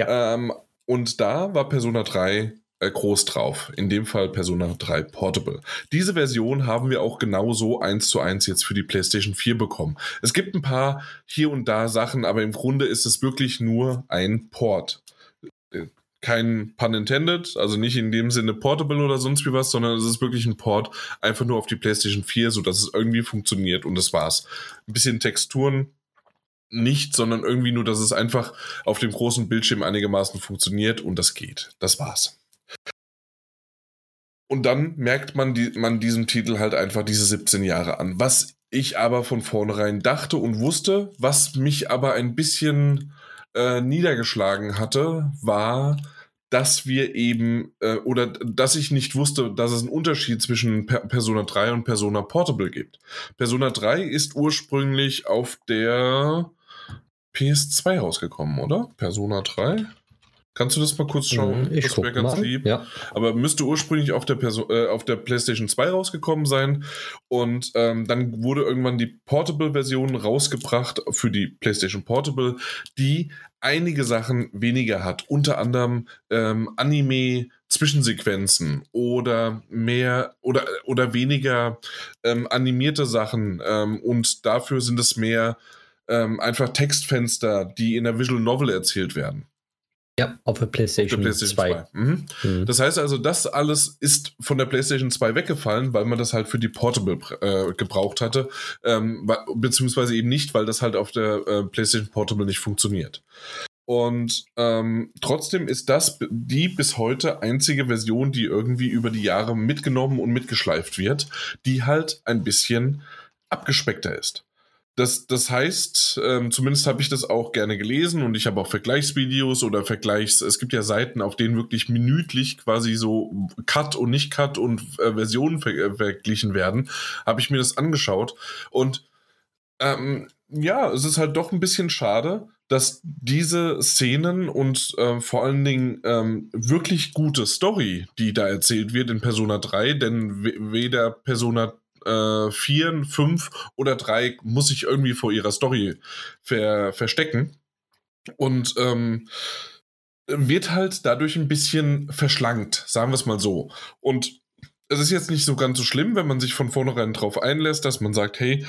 Ja. Ähm, und da war Persona 3 äh, groß drauf. In dem Fall Persona 3 Portable. Diese Version haben wir auch genauso eins zu eins jetzt für die PlayStation 4 bekommen. Es gibt ein paar hier und da Sachen, aber im Grunde ist es wirklich nur ein Port kein Pun intended, also nicht in dem Sinne portable oder sonst wie was, sondern es ist wirklich ein Port einfach nur auf die PlayStation 4, sodass es irgendwie funktioniert und das war's. Ein bisschen Texturen nicht, sondern irgendwie nur, dass es einfach auf dem großen Bildschirm einigermaßen funktioniert und das geht. Das war's. Und dann merkt man, die, man diesem Titel halt einfach diese 17 Jahre an. Was ich aber von vornherein dachte und wusste, was mich aber ein bisschen äh, niedergeschlagen hatte, war, dass wir eben, äh, oder dass ich nicht wusste, dass es einen Unterschied zwischen per Persona 3 und Persona Portable gibt. Persona 3 ist ursprünglich auf der PS2 rausgekommen, oder? Persona 3? Kannst du das mal kurz schauen? Mhm, ich das wäre ganz mal. lieb. Ja. Aber müsste ursprünglich auf der, Perso äh, auf der PlayStation 2 rausgekommen sein. Und ähm, dann wurde irgendwann die Portable-Version rausgebracht für die PlayStation Portable, die einige Sachen weniger hat. Unter anderem ähm, Anime. Zwischensequenzen oder mehr oder, oder weniger ähm, animierte Sachen ähm, und dafür sind es mehr ähm, einfach Textfenster, die in der Visual Novel erzählt werden. Ja, auf der PlayStation, auf der PlayStation 2. 2. Mhm. Mhm. Das heißt also, das alles ist von der PlayStation 2 weggefallen, weil man das halt für die Portable äh, gebraucht hatte, ähm, beziehungsweise eben nicht, weil das halt auf der äh, PlayStation Portable nicht funktioniert. Und ähm, trotzdem ist das die bis heute einzige Version, die irgendwie über die Jahre mitgenommen und mitgeschleift wird, die halt ein bisschen abgespeckter ist. Das, das heißt, ähm, zumindest habe ich das auch gerne gelesen und ich habe auch Vergleichsvideos oder Vergleichs. Es gibt ja Seiten, auf denen wirklich minütlich quasi so Cut und nicht Cut und äh, Versionen ver äh, verglichen werden. Habe ich mir das angeschaut und ähm, ja, es ist halt doch ein bisschen schade, dass diese Szenen und äh, vor allen Dingen ähm, wirklich gute Story, die da erzählt wird in Persona 3, denn weder Persona äh, 4, 5 oder 3 muss sich irgendwie vor ihrer Story ver verstecken. Und ähm, wird halt dadurch ein bisschen verschlankt, sagen wir es mal so. Und es ist jetzt nicht so ganz so schlimm, wenn man sich von vornherein drauf einlässt, dass man sagt, hey,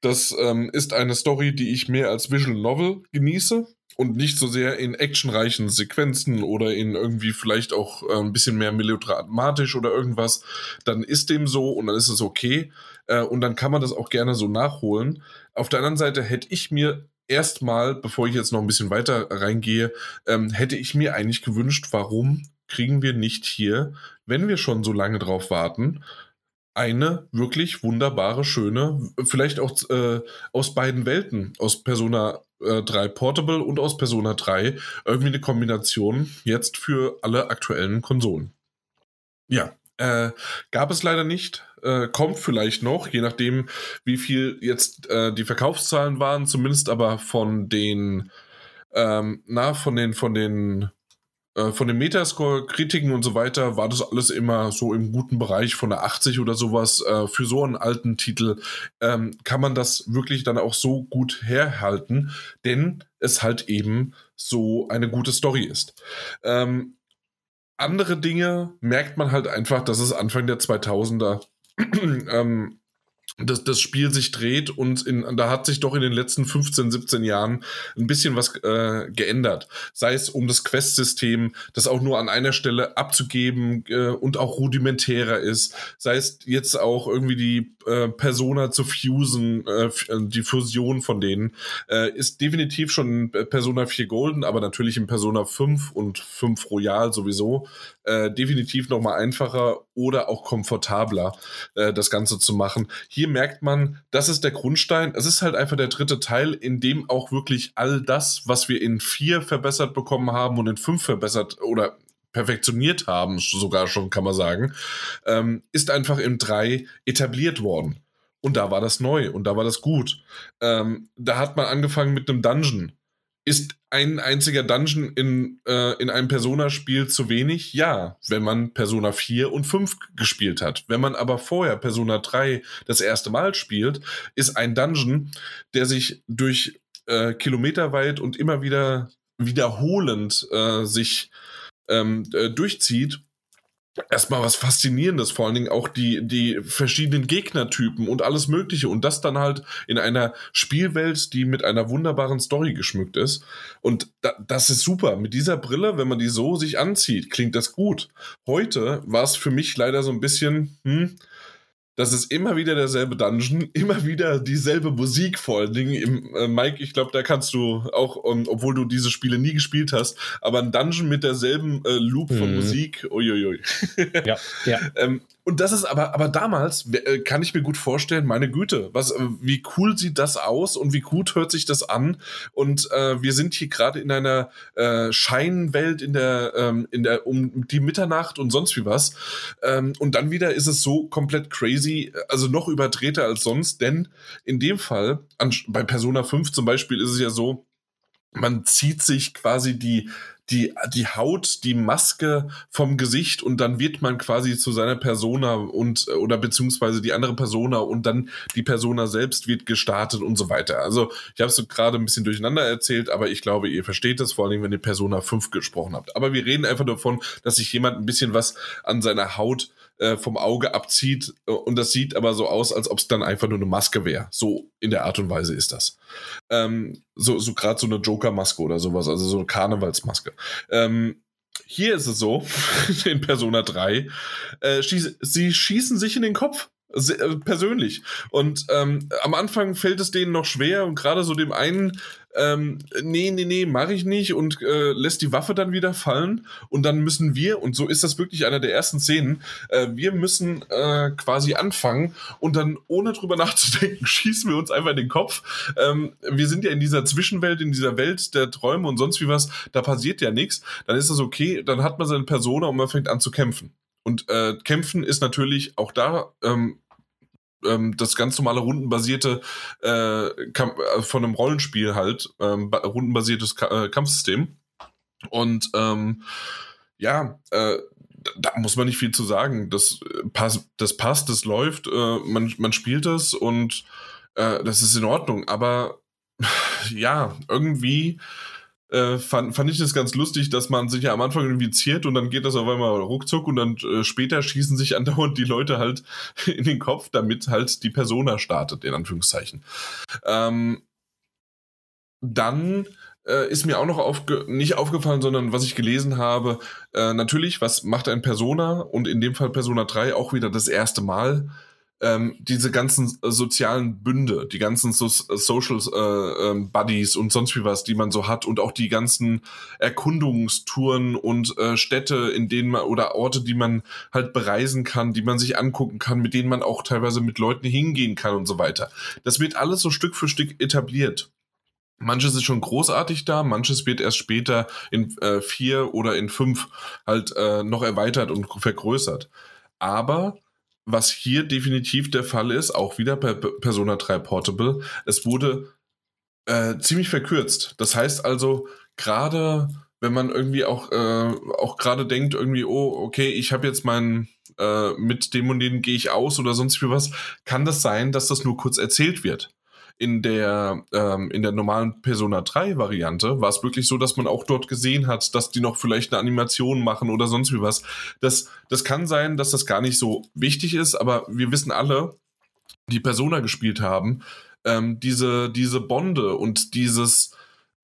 das ähm, ist eine Story, die ich mehr als Visual Novel genieße und nicht so sehr in actionreichen Sequenzen oder in irgendwie vielleicht auch äh, ein bisschen mehr melodramatisch oder irgendwas, dann ist dem so und dann ist es okay äh, und dann kann man das auch gerne so nachholen. Auf der anderen Seite hätte ich mir erstmal, bevor ich jetzt noch ein bisschen weiter reingehe, ähm, hätte ich mir eigentlich gewünscht, warum kriegen wir nicht hier, wenn wir schon so lange drauf warten, eine wirklich wunderbare, schöne, vielleicht auch äh, aus beiden Welten, aus Persona äh, 3 Portable und aus Persona 3, irgendwie eine Kombination jetzt für alle aktuellen Konsolen. Ja, äh, gab es leider nicht. Äh, kommt vielleicht noch, je nachdem, wie viel jetzt äh, die Verkaufszahlen waren, zumindest aber von den, ähm, na, von den, von den äh, von den Metascore-Kritiken und so weiter war das alles immer so im guten Bereich von der 80 oder sowas. Äh, für so einen alten Titel ähm, kann man das wirklich dann auch so gut herhalten, denn es halt eben so eine gute Story ist. Ähm, andere Dinge merkt man halt einfach, dass es Anfang der 2000er ähm, dass das Spiel sich dreht und in, da hat sich doch in den letzten 15, 17 Jahren ein bisschen was äh, geändert. Sei es um das Quest-System, das auch nur an einer Stelle abzugeben äh, und auch rudimentärer ist. Sei es jetzt auch irgendwie die äh, Persona zu fusen, äh, die Fusion von denen, äh, ist definitiv schon Persona 4 Golden, aber natürlich in Persona 5 und 5 Royal sowieso äh, definitiv nochmal einfacher oder auch komfortabler, äh, das Ganze zu machen. Hier merkt man, das ist der Grundstein. Es ist halt einfach der dritte Teil, in dem auch wirklich all das, was wir in vier verbessert bekommen haben und in fünf verbessert oder perfektioniert haben, sogar schon kann man sagen, ähm, ist einfach in drei etabliert worden. Und da war das neu und da war das gut. Ähm, da hat man angefangen mit einem Dungeon ist ein einziger Dungeon in, äh, in einem Persona-Spiel zu wenig? Ja, wenn man Persona 4 und 5 gespielt hat. Wenn man aber vorher Persona 3 das erste Mal spielt, ist ein Dungeon, der sich durch äh, kilometerweit und immer wieder wiederholend äh, sich ähm, äh, durchzieht, erstmal was Faszinierendes, vor allen Dingen auch die, die verschiedenen Gegnertypen und alles Mögliche und das dann halt in einer Spielwelt, die mit einer wunderbaren Story geschmückt ist. Und da, das ist super. Mit dieser Brille, wenn man die so sich anzieht, klingt das gut. Heute war es für mich leider so ein bisschen, hm, das ist immer wieder derselbe Dungeon, immer wieder dieselbe Musik vor allen Dingen. Im, äh, Mike, ich glaube, da kannst du auch, um, obwohl du diese Spiele nie gespielt hast, aber ein Dungeon mit derselben äh, Loop von mhm. Musik, uiuiui. Ja, ja. ähm, und das ist aber, aber damals äh, kann ich mir gut vorstellen, meine Güte, was, äh, wie cool sieht das aus und wie gut hört sich das an? Und äh, wir sind hier gerade in einer äh, Scheinwelt in der, ähm, in der, um die Mitternacht und sonst wie was. Ähm, und dann wieder ist es so komplett crazy, also noch überdrehter als sonst, denn in dem Fall, an, bei Persona 5 zum Beispiel ist es ja so, man zieht sich quasi die die, die Haut, die Maske vom Gesicht und dann wird man quasi zu seiner Persona und oder beziehungsweise die andere Persona und dann die Persona selbst wird gestartet und so weiter. Also ich habe es gerade ein bisschen durcheinander erzählt, aber ich glaube, ihr versteht das, vor allem wenn ihr Persona 5 gesprochen habt. Aber wir reden einfach davon, dass sich jemand ein bisschen was an seiner Haut äh, vom Auge abzieht äh, und das sieht aber so aus, als ob es dann einfach nur eine Maske wäre. So in der Art und Weise ist das. Ähm, so so gerade so eine Joker-Maske oder sowas, also so eine Karnevalsmaske. Ähm, hier ist es so, in Persona 3, äh, schieß, sie schießen sich in den Kopf. Äh, persönlich. Und ähm, am Anfang fällt es denen noch schwer und gerade so dem einen, ähm, nee, nee, nee, mache ich nicht und äh, lässt die Waffe dann wieder fallen und dann müssen wir, und so ist das wirklich einer der ersten Szenen, äh, wir müssen äh, quasi anfangen und dann ohne drüber nachzudenken, schießen wir uns einfach in den Kopf. Ähm, wir sind ja in dieser Zwischenwelt, in dieser Welt der Träume und sonst wie was, da passiert ja nichts, dann ist das okay, dann hat man seine Persona und man fängt an zu kämpfen. Und äh, kämpfen ist natürlich auch da ähm, ähm, das ganz normale rundenbasierte äh, äh, von einem Rollenspiel halt, ähm, rundenbasiertes Ka äh, Kampfsystem. Und ähm, ja, äh, da muss man nicht viel zu sagen. Das, äh, pass, das passt, das läuft, äh, man, man spielt es und äh, das ist in Ordnung. Aber ja, irgendwie äh, fand, fand ich das ganz lustig, dass man sich ja am Anfang infiziert und dann geht das auf einmal ruckzuck und dann äh, später schießen sich andauernd die Leute halt in den Kopf, damit halt die Persona startet, in Anführungszeichen. Ähm, dann äh, ist mir auch noch aufge nicht aufgefallen, sondern was ich gelesen habe, äh, natürlich, was macht ein Persona und in dem Fall Persona 3 auch wieder das erste Mal ähm, diese ganzen sozialen Bünde, die ganzen so Social äh, ähm, Buddies und sonst wie was, die man so hat und auch die ganzen Erkundungstouren und äh, Städte, in denen man oder Orte, die man halt bereisen kann, die man sich angucken kann, mit denen man auch teilweise mit Leuten hingehen kann und so weiter. Das wird alles so Stück für Stück etabliert. Manches ist schon großartig da, manches wird erst später in äh, vier oder in fünf halt äh, noch erweitert und vergrößert. Aber was hier definitiv der Fall ist, auch wieder bei Persona 3 Portable, es wurde äh, ziemlich verkürzt. Das heißt also, gerade wenn man irgendwie auch, äh, auch gerade denkt, irgendwie, oh, okay, ich habe jetzt meinen, äh, mit dem und dem gehe ich aus oder sonst wie was, kann das sein, dass das nur kurz erzählt wird in der, ähm, in der normalen Persona 3 Variante war es wirklich so, dass man auch dort gesehen hat, dass die noch vielleicht eine Animation machen oder sonst wie was. Das, das kann sein, dass das gar nicht so wichtig ist, aber wir wissen alle, die Persona gespielt haben, ähm, diese, diese Bonde und dieses,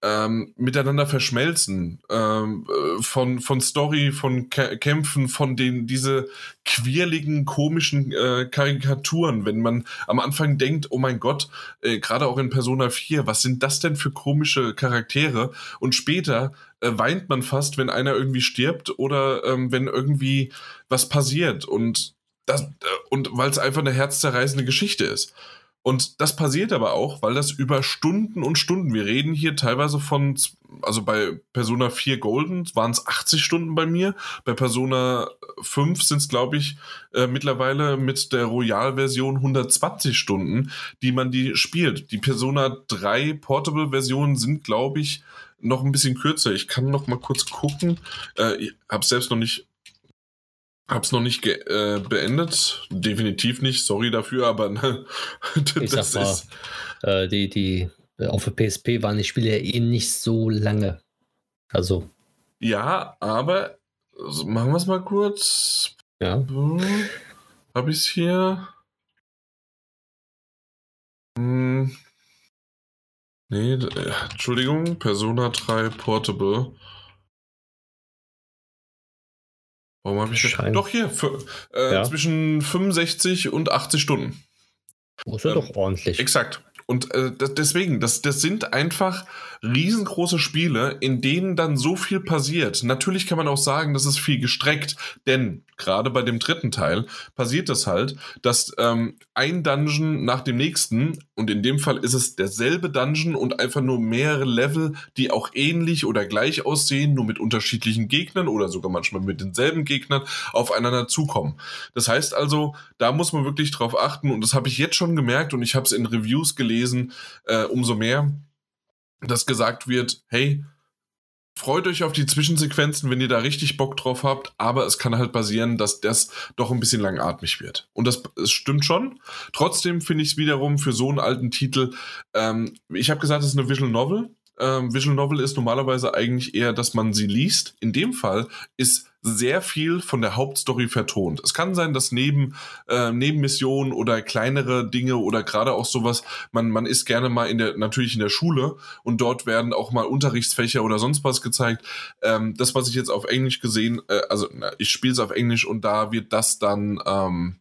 ähm, miteinander verschmelzen, ähm, äh, von, von Story, von Kä Kämpfen, von den, diese quirligen, komischen äh, Karikaturen, wenn man am Anfang denkt, oh mein Gott, äh, gerade auch in Persona 4, was sind das denn für komische Charaktere? Und später äh, weint man fast, wenn einer irgendwie stirbt oder ähm, wenn irgendwie was passiert und das, äh, und weil es einfach eine herzzerreißende Geschichte ist. Und das passiert aber auch, weil das über Stunden und Stunden, wir reden hier teilweise von, also bei Persona 4 Golden waren es 80 Stunden bei mir, bei Persona 5 sind es, glaube ich, äh, mittlerweile mit der Royal-Version 120 Stunden, die man die spielt. Die Persona 3 Portable-Versionen sind, glaube ich, noch ein bisschen kürzer. Ich kann noch mal kurz gucken. Äh, ich habe selbst noch nicht Hab's noch nicht äh, beendet. Definitiv nicht. Sorry dafür, aber ne, ich sag mal, ist. Äh, die, die, auf der PSP waren die Spiele ja eh nicht so lange. Also. Ja, aber also machen wir es mal kurz. Ja. So, hab ich's hier? Hm. Nee, äh, Entschuldigung, Persona 3 Portable. Warum habe ich Schein. Doch hier, für, äh, ja. zwischen 65 und 80 Stunden. Oh, ist ja ähm, doch ordentlich. Exakt. Und äh, deswegen, das, das sind einfach riesengroße Spiele, in denen dann so viel passiert. Natürlich kann man auch sagen, das ist viel gestreckt, denn gerade bei dem dritten Teil passiert es halt, dass ähm, ein Dungeon nach dem nächsten, und in dem Fall ist es derselbe Dungeon und einfach nur mehrere Level, die auch ähnlich oder gleich aussehen, nur mit unterschiedlichen Gegnern oder sogar manchmal mit denselben Gegnern aufeinander zukommen. Das heißt also, da muss man wirklich drauf achten und das habe ich jetzt schon gemerkt und ich habe es in Reviews gelesen, äh, umso mehr dass gesagt wird, hey, freut euch auf die Zwischensequenzen, wenn ihr da richtig Bock drauf habt, aber es kann halt passieren, dass das doch ein bisschen langatmig wird. Und das, das stimmt schon. Trotzdem finde ich es wiederum für so einen alten Titel, ähm, ich habe gesagt, es ist eine Visual Novel. Ähm, Visual Novel ist normalerweise eigentlich eher, dass man sie liest. In dem Fall ist sehr viel von der Hauptstory vertont. Es kann sein, dass neben äh, Nebenmissionen oder kleinere Dinge oder gerade auch sowas, man, man ist gerne mal in der, natürlich in der Schule und dort werden auch mal Unterrichtsfächer oder sonst was gezeigt. Ähm, das, was ich jetzt auf Englisch gesehen, äh, also na, ich spiele es auf Englisch und da wird das dann ähm,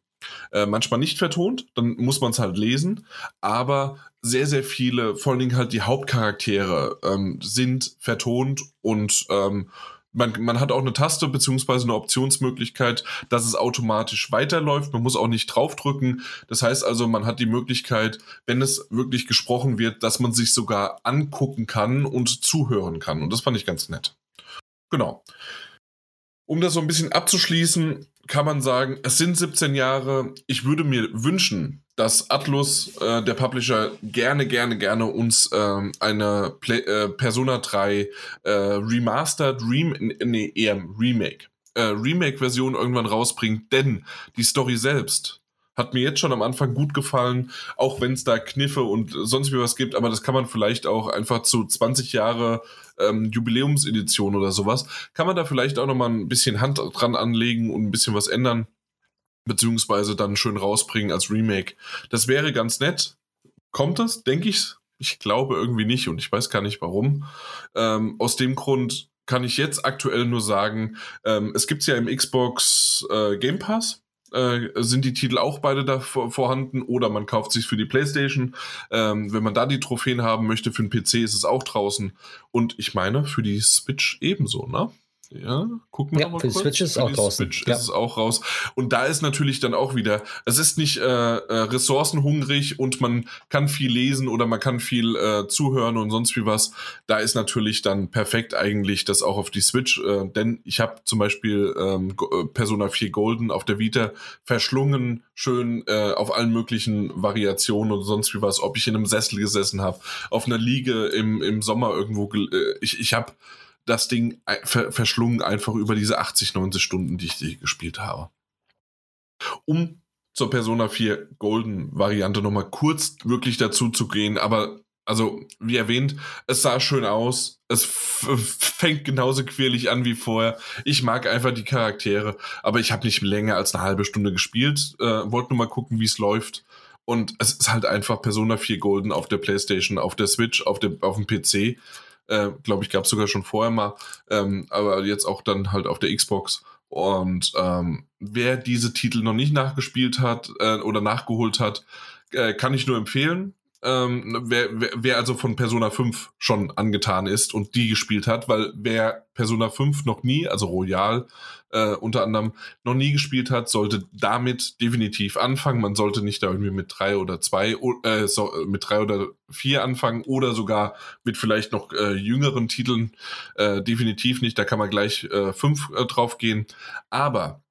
äh, manchmal nicht vertont, dann muss man es halt lesen, aber sehr, sehr viele, vor allen Dingen halt die Hauptcharaktere ähm, sind vertont und ähm, man, man hat auch eine Taste beziehungsweise eine Optionsmöglichkeit, dass es automatisch weiterläuft. Man muss auch nicht draufdrücken. Das heißt also, man hat die Möglichkeit, wenn es wirklich gesprochen wird, dass man sich sogar angucken kann und zuhören kann. Und das fand ich ganz nett. Genau. Um das so ein bisschen abzuschließen, kann man sagen, es sind 17 Jahre. Ich würde mir wünschen, dass Atlus, äh, der Publisher, gerne, gerne, gerne uns ähm, eine Play äh, Persona 3 äh, Remastered, Rem nee, eher Remake, äh, Remake-Version irgendwann rausbringt, denn die Story selbst hat mir jetzt schon am Anfang gut gefallen, auch wenn es da Kniffe und sonst wie was gibt, aber das kann man vielleicht auch einfach zu 20 Jahre ähm, Jubiläumsedition oder sowas, kann man da vielleicht auch nochmal ein bisschen Hand dran anlegen und ein bisschen was ändern beziehungsweise dann schön rausbringen als Remake. Das wäre ganz nett. Kommt das? Denke ich. Ich glaube irgendwie nicht und ich weiß gar nicht warum. Ähm, aus dem Grund kann ich jetzt aktuell nur sagen, ähm, es gibt es ja im Xbox äh, Game Pass. äh, sind die Titel auch beide da vor, vorhanden oder man kauft sich für die PlayStation. Ähm, wenn man da die Trophäen haben möchte, für den PC ist es auch draußen. Und ich meine, für die Switch ebenso, ne? Ja, gucken wir Ja, mal für die kurz. Switch ist Für auch die draußen. Switch Ja. ist es auch raus. Und da ist natürlich dann auch wieder, es ist nicht äh, äh, ressourcenhungrig und man kann viel lesen oder man kann viel äh, zuhören und sonst wie was. Da ist natürlich dann perfekt eigentlich das auch auf die Switch, äh, denn ich habe zum Beispiel ähm, äh, Persona 4 Golden auf der Vita verschlungen, schön äh, auf allen möglichen Variationen und sonst wie was, ob ich in einem Sessel gesessen habe, auf einer Liege im, im Sommer irgendwo, äh, ich, ich habe das Ding ver verschlungen einfach über diese 80, 90 Stunden, die ich gespielt habe. Um zur Persona 4 Golden Variante nochmal kurz wirklich dazu zu gehen, aber also wie erwähnt, es sah schön aus, es fängt genauso quirlig an wie vorher. Ich mag einfach die Charaktere, aber ich habe nicht länger als eine halbe Stunde gespielt, äh, wollte nur mal gucken, wie es läuft. Und es ist halt einfach Persona 4 Golden auf der Playstation, auf der Switch, auf, der, auf dem PC. Äh, Glaube ich, gab es sogar schon vorher mal, ähm, aber jetzt auch dann halt auf der Xbox. Und ähm, wer diese Titel noch nicht nachgespielt hat äh, oder nachgeholt hat, äh, kann ich nur empfehlen. Ähm, wer, wer, wer also von Persona 5 schon angetan ist und die gespielt hat, weil wer Persona 5 noch nie, also Royal äh, unter anderem, noch nie gespielt hat, sollte damit definitiv anfangen. Man sollte nicht da irgendwie mit drei oder zwei, äh, so, mit drei oder vier anfangen oder sogar mit vielleicht noch äh, jüngeren Titeln. Äh, definitiv nicht. Da kann man gleich äh, fünf äh, drauf gehen. Aber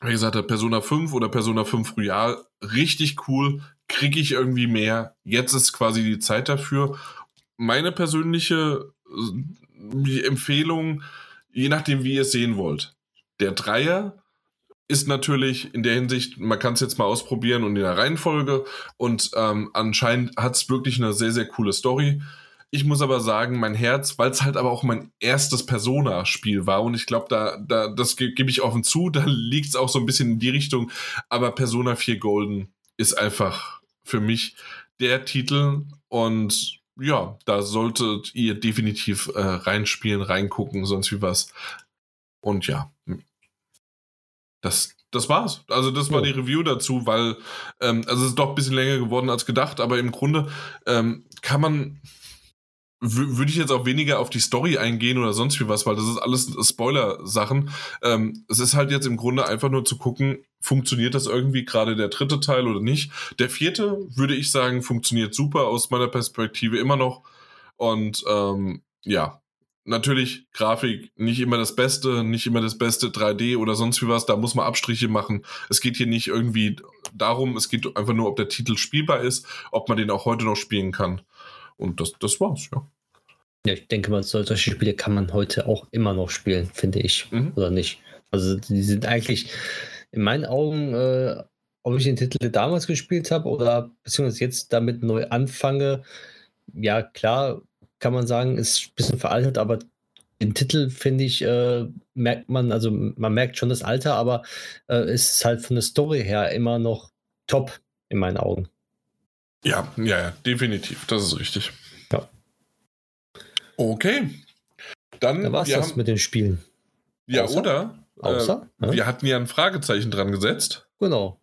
wie gesagt, Persona 5 oder Persona 5 Royal richtig cool. Kriege ich irgendwie mehr. Jetzt ist quasi die Zeit dafür. Meine persönliche äh, Empfehlung, je nachdem, wie ihr es sehen wollt. Der Dreier ist natürlich in der Hinsicht, man kann es jetzt mal ausprobieren und in der Reihenfolge. Und ähm, anscheinend hat es wirklich eine sehr, sehr coole Story. Ich muss aber sagen, mein Herz, weil es halt aber auch mein erstes Persona-Spiel war und ich glaube, da, da, das ge gebe ich offen zu, da liegt es auch so ein bisschen in die Richtung. Aber Persona 4 Golden ist einfach für mich der Titel und ja, da solltet ihr definitiv äh, reinspielen, reingucken, sonst wie was. Und ja, das, das war's. Also das war die Review dazu, weil ähm, also es ist doch ein bisschen länger geworden als gedacht, aber im Grunde ähm, kann man würde ich jetzt auch weniger auf die Story eingehen oder sonst wie was, weil das ist alles Spoiler-Sachen. Ähm, es ist halt jetzt im Grunde einfach nur zu gucken, funktioniert das irgendwie gerade der dritte Teil oder nicht. Der vierte, würde ich sagen, funktioniert super aus meiner Perspektive immer noch. Und ähm, ja, natürlich Grafik nicht immer das Beste, nicht immer das beste 3D oder sonst wie was. Da muss man Abstriche machen. Es geht hier nicht irgendwie darum, es geht einfach nur, ob der Titel spielbar ist, ob man den auch heute noch spielen kann. Und das, das war's, ja. Ja, ich denke mal, so- solche Spiele kann man heute auch immer noch spielen, finde ich. Mhm. Oder nicht? Also die sind eigentlich in meinen Augen, äh, ob ich den Titel damals gespielt habe oder beziehungsweise jetzt damit neu anfange, ja klar, kann man sagen, ist ein bisschen veraltet, aber den Titel finde ich, äh, merkt man, also man merkt schon das Alter, aber äh, es ist halt von der Story her immer noch top in meinen Augen. Ja, ja, ja, definitiv. Das ist richtig. Ja. Okay. Dann, Da war es das haben, mit den Spielen. ja, außer- oder? Außer, Äh, ne? Wir hatten ja ein Fragezeichen dran gesetzt. Genau.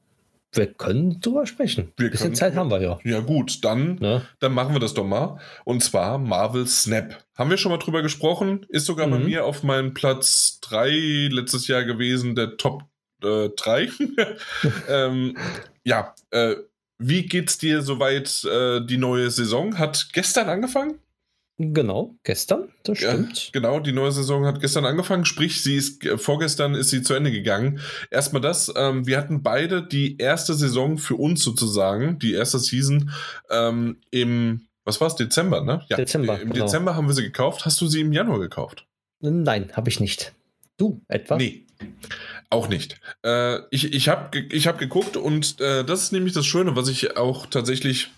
Wir können drüber sprechen. Wir Ein bisschen können- Zeit haben wir ja. Ja, gut, dann, Ne? dann machen wir das doch mal. Und zwar Marvel Snap. Haben wir schon mal drüber gesprochen? Ist sogar bei Mhm. mir auf meinem Platz 3 letztes Jahr gewesen, der Top 3. ähm, ja, äh, wie geht's dir soweit? Äh, die neue Saison hat gestern angefangen? Genau, gestern, das Ja, stimmt. genau, die neue Saison hat gestern angefangen, sprich, sie ist äh, vorgestern ist sie zu Ende gegangen. Erstmal das, ähm, wir hatten beide die erste Saison für uns sozusagen, die erste Season ähm, im, was war es, Dezember, ne? Ja, Dezember, Im genau. Dezember haben wir sie gekauft. Hast du sie im Januar gekauft? Nein, habe ich nicht. Du, etwa? Nee. Auch nicht. Äh, ich ich habe ich hab geguckt und äh, das ist nämlich das Schöne, was ich auch tatsächlich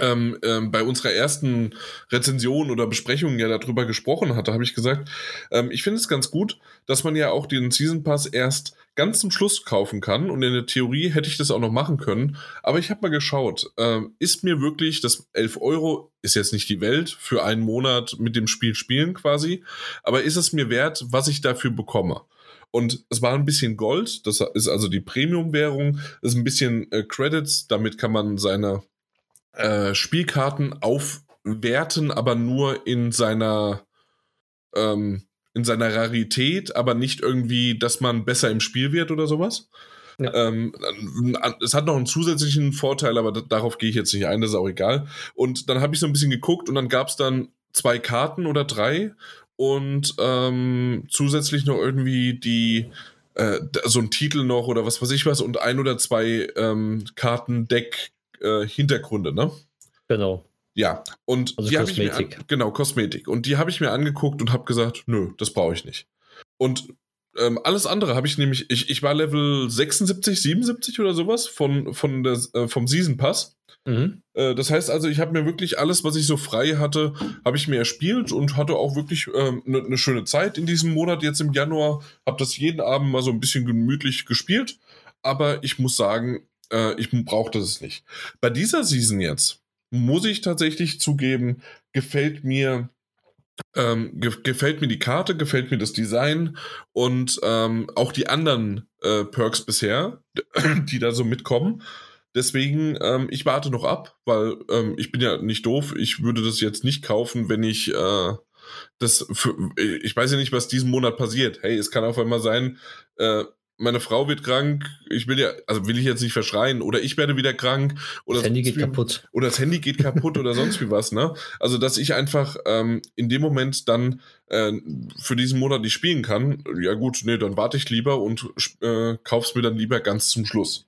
ähm, ähm, bei unserer ersten Rezension oder Besprechung ja darüber gesprochen hatte, habe ich gesagt, ähm, ich finde es ganz gut, dass man ja auch den Season Pass erst ganz zum Schluss kaufen kann und in der Theorie hätte ich das auch noch machen können, aber ich habe mal geschaut, ähm, ist mir wirklich das 11 Euro, ist jetzt nicht die Welt, für einen Monat mit dem Spiel spielen quasi, aber ist es mir wert, was ich dafür bekomme? Und es war ein bisschen Gold, das ist also die Premium-Währung, ist ein bisschen äh, Credits, damit kann man seine äh, Spielkarten aufwerten, aber nur in seiner ähm, in seiner Rarität, aber nicht irgendwie, dass man besser im Spiel wird oder sowas. Ja. Ähm, es hat noch einen zusätzlichen Vorteil, aber darauf gehe ich jetzt nicht ein, das ist auch egal. Und dann habe ich so ein bisschen geguckt und dann gab es dann zwei Karten oder drei und ähm, zusätzlich noch irgendwie die äh, so ein Titel noch oder was weiß ich was und ein oder zwei ähm, Kartendeck-Hintergründe, äh, ne? Genau. Ja, und also die Kosmetik. Ich mir an, genau, Kosmetik. Und die habe ich mir angeguckt und habe gesagt, nö, das brauche ich nicht. Und ähm, alles andere habe ich nämlich, ich, ich war Level 76, 77 oder sowas von, von der, äh, vom Season Pass. Mhm. Äh, das heißt also, ich habe mir wirklich alles, was ich so frei hatte, habe ich mir erspielt und hatte auch wirklich eine ähm, ne, ne schöne Zeit in diesem Monat, jetzt im Januar. Habe das jeden Abend mal so ein bisschen gemütlich gespielt. Aber ich muss sagen, äh, ich brauchte es nicht. Bei dieser Season jetzt, muss ich tatsächlich zugeben, gefällt mir ähm, ge gefällt mir die Karte, gefällt mir das Design und ähm, auch die anderen äh, Perks bisher, die da so mitkommen. Deswegen, ähm, ich warte noch ab, weil ähm, ich bin ja nicht doof. Ich würde das jetzt nicht kaufen, wenn ich äh, das für, ich weiß ja nicht, was diesen Monat passiert. Hey, es kann auf einmal sein, äh, meine Frau wird krank, ich will ja, also will ich jetzt nicht verschreien, oder ich werde wieder krank, oder das Handy geht wie, kaputt. Oder das Handy geht kaputt oder sonst wie was, ne? Also, dass ich einfach ähm, in dem Moment dann äh, für diesen Monat nicht spielen kann, ja gut, nee, dann warte ich lieber und äh, kauf's mir dann lieber ganz zum Schluss.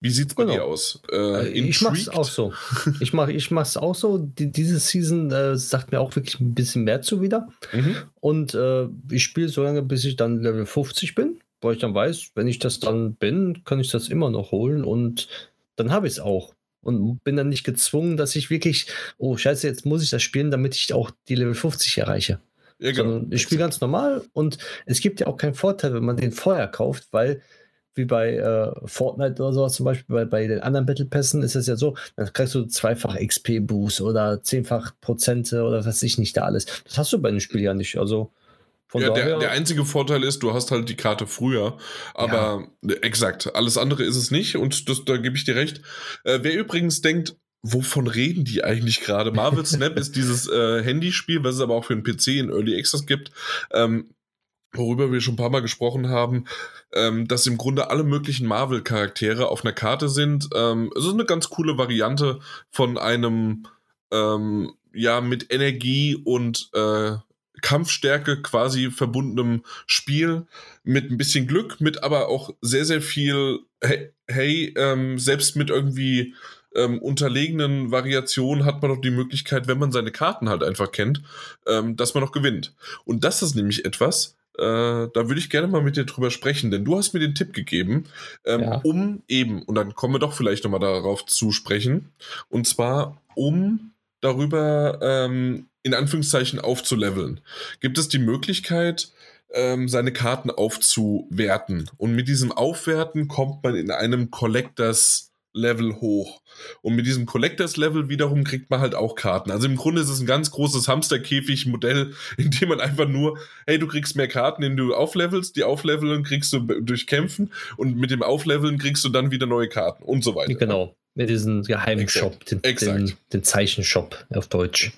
Wie sieht's bei genau. dir aus? Äh, äh ich mach's auch so. Ich mach, ich mach's auch so. Die, diese Season äh, sagt mir auch wirklich ein bisschen mehr zu wieder. Mhm. Und äh, ich spiele so lange, bis ich dann Level 50 bin weil ich dann weiß, wenn ich das dann bin, kann ich das immer noch holen und dann habe ich es auch. Und bin dann nicht gezwungen, dass ich wirklich, oh scheiße, jetzt muss ich das spielen, damit ich auch die Level 50 erreiche. Ja, genau. Ich spiele ganz normal und es gibt ja auch keinen Vorteil, wenn man den vorher kauft, weil wie bei äh, Fortnite oder sowas zum Beispiel, bei, bei den anderen Battle Pässen ist es ja so, dann kriegst du zweifach XP-Boost oder zehnfach Prozente oder was weiß ich nicht da alles. Das hast du bei dem Spiel ja nicht. Also ja, der, der, einzige Vorteil ist, du hast halt die Karte früher. Aber ja. exakt, alles andere ist es nicht und das, da gebe ich dir recht. Äh, wer übrigens denkt, wovon reden die eigentlich gerade? Marvel Snap ist dieses äh, Handyspiel, was es aber auch für einen PC in Early Access gibt. Ähm, worüber wir schon ein paar Mal gesprochen haben, ähm, dass im Grunde alle möglichen Marvel-Charaktere auf einer Karte sind. Ähm, es ist eine ganz coole Variante von einem ähm, ja mit Energie und äh, Kampfstärke quasi verbundenem Spiel mit ein bisschen Glück, mit aber auch sehr, sehr viel, hey, hey ähm, selbst mit irgendwie ähm, unterlegenen Variationen hat man doch die Möglichkeit, wenn man seine Karten halt einfach kennt, ähm, dass man noch gewinnt. Und das ist nämlich etwas, äh, da würde ich gerne mal mit dir drüber sprechen, denn du hast mir den Tipp gegeben, ähm, ja. um eben, und dann kommen wir doch vielleicht nochmal darauf zu sprechen, und zwar um darüber ähm, in Anführungszeichen aufzuleveln, gibt es die Möglichkeit, ähm, seine Karten aufzuwerten. Und mit diesem Aufwerten kommt man in einem Collectors Level hoch. Und mit diesem Collectors Level wiederum kriegt man halt auch Karten. Also im Grunde ist es ein ganz großes Hamsterkäfig-Modell, in dem man einfach nur, hey, du kriegst mehr Karten, indem du auflevelst, die aufleveln kriegst du durch Kämpfen und mit dem Aufleveln kriegst du dann wieder neue Karten und so weiter. Genau, mit diesem geheimen Shop, den, den, den Zeichenshop auf Deutsch.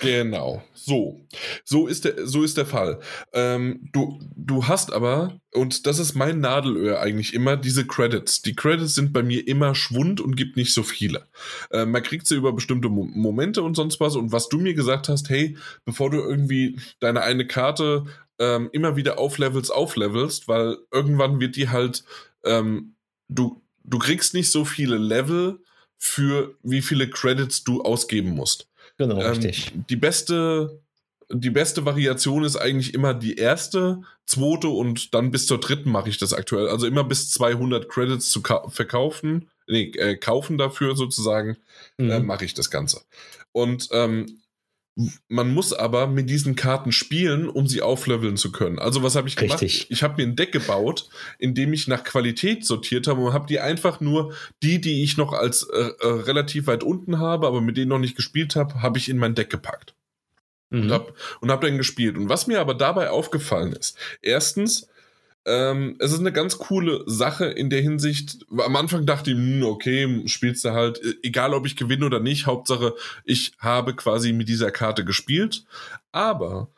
Genau, so. So ist der, so ist der Fall. Ähm, du, du hast aber, und das ist mein Nadelöhr eigentlich immer, diese Credits. Die Credits sind bei mir immer Schwund und gibt nicht so viele. Äh, man kriegt sie über bestimmte Mo Momente und sonst was. Und was du mir gesagt hast, hey, bevor du irgendwie deine eine Karte ähm, immer wieder auflevelst, auflevelst, weil irgendwann wird die halt, ähm, du, du kriegst nicht so viele Level für wie viele Credits du ausgeben musst. Genau, ähm, richtig. Die beste, die beste Variation ist eigentlich immer die erste, zweite und dann bis zur dritten mache ich das aktuell. Also immer bis 200 Credits zu verkaufen, nee, äh, kaufen dafür sozusagen, mhm. äh, mache ich das Ganze. Und ähm, man muss aber mit diesen Karten spielen, um sie aufleveln zu können. Also was habe ich gemacht? Richtig. Ich habe mir ein Deck gebaut, in dem ich nach Qualität sortiert habe und habe die einfach nur die, die ich noch als äh, äh, relativ weit unten habe, aber mit denen noch nicht gespielt habe, habe ich in mein Deck gepackt. Mhm. Und habe und hab dann gespielt. Und was mir aber dabei aufgefallen ist, erstens, Ähm, es ist eine ganz coole Sache in der Hinsicht. Am Anfang dachte ich, hm, okay, spielst du halt, e-, egal ob ich gewinne oder nicht, Hauptsache, ich habe quasi mit dieser Karte gespielt. Aber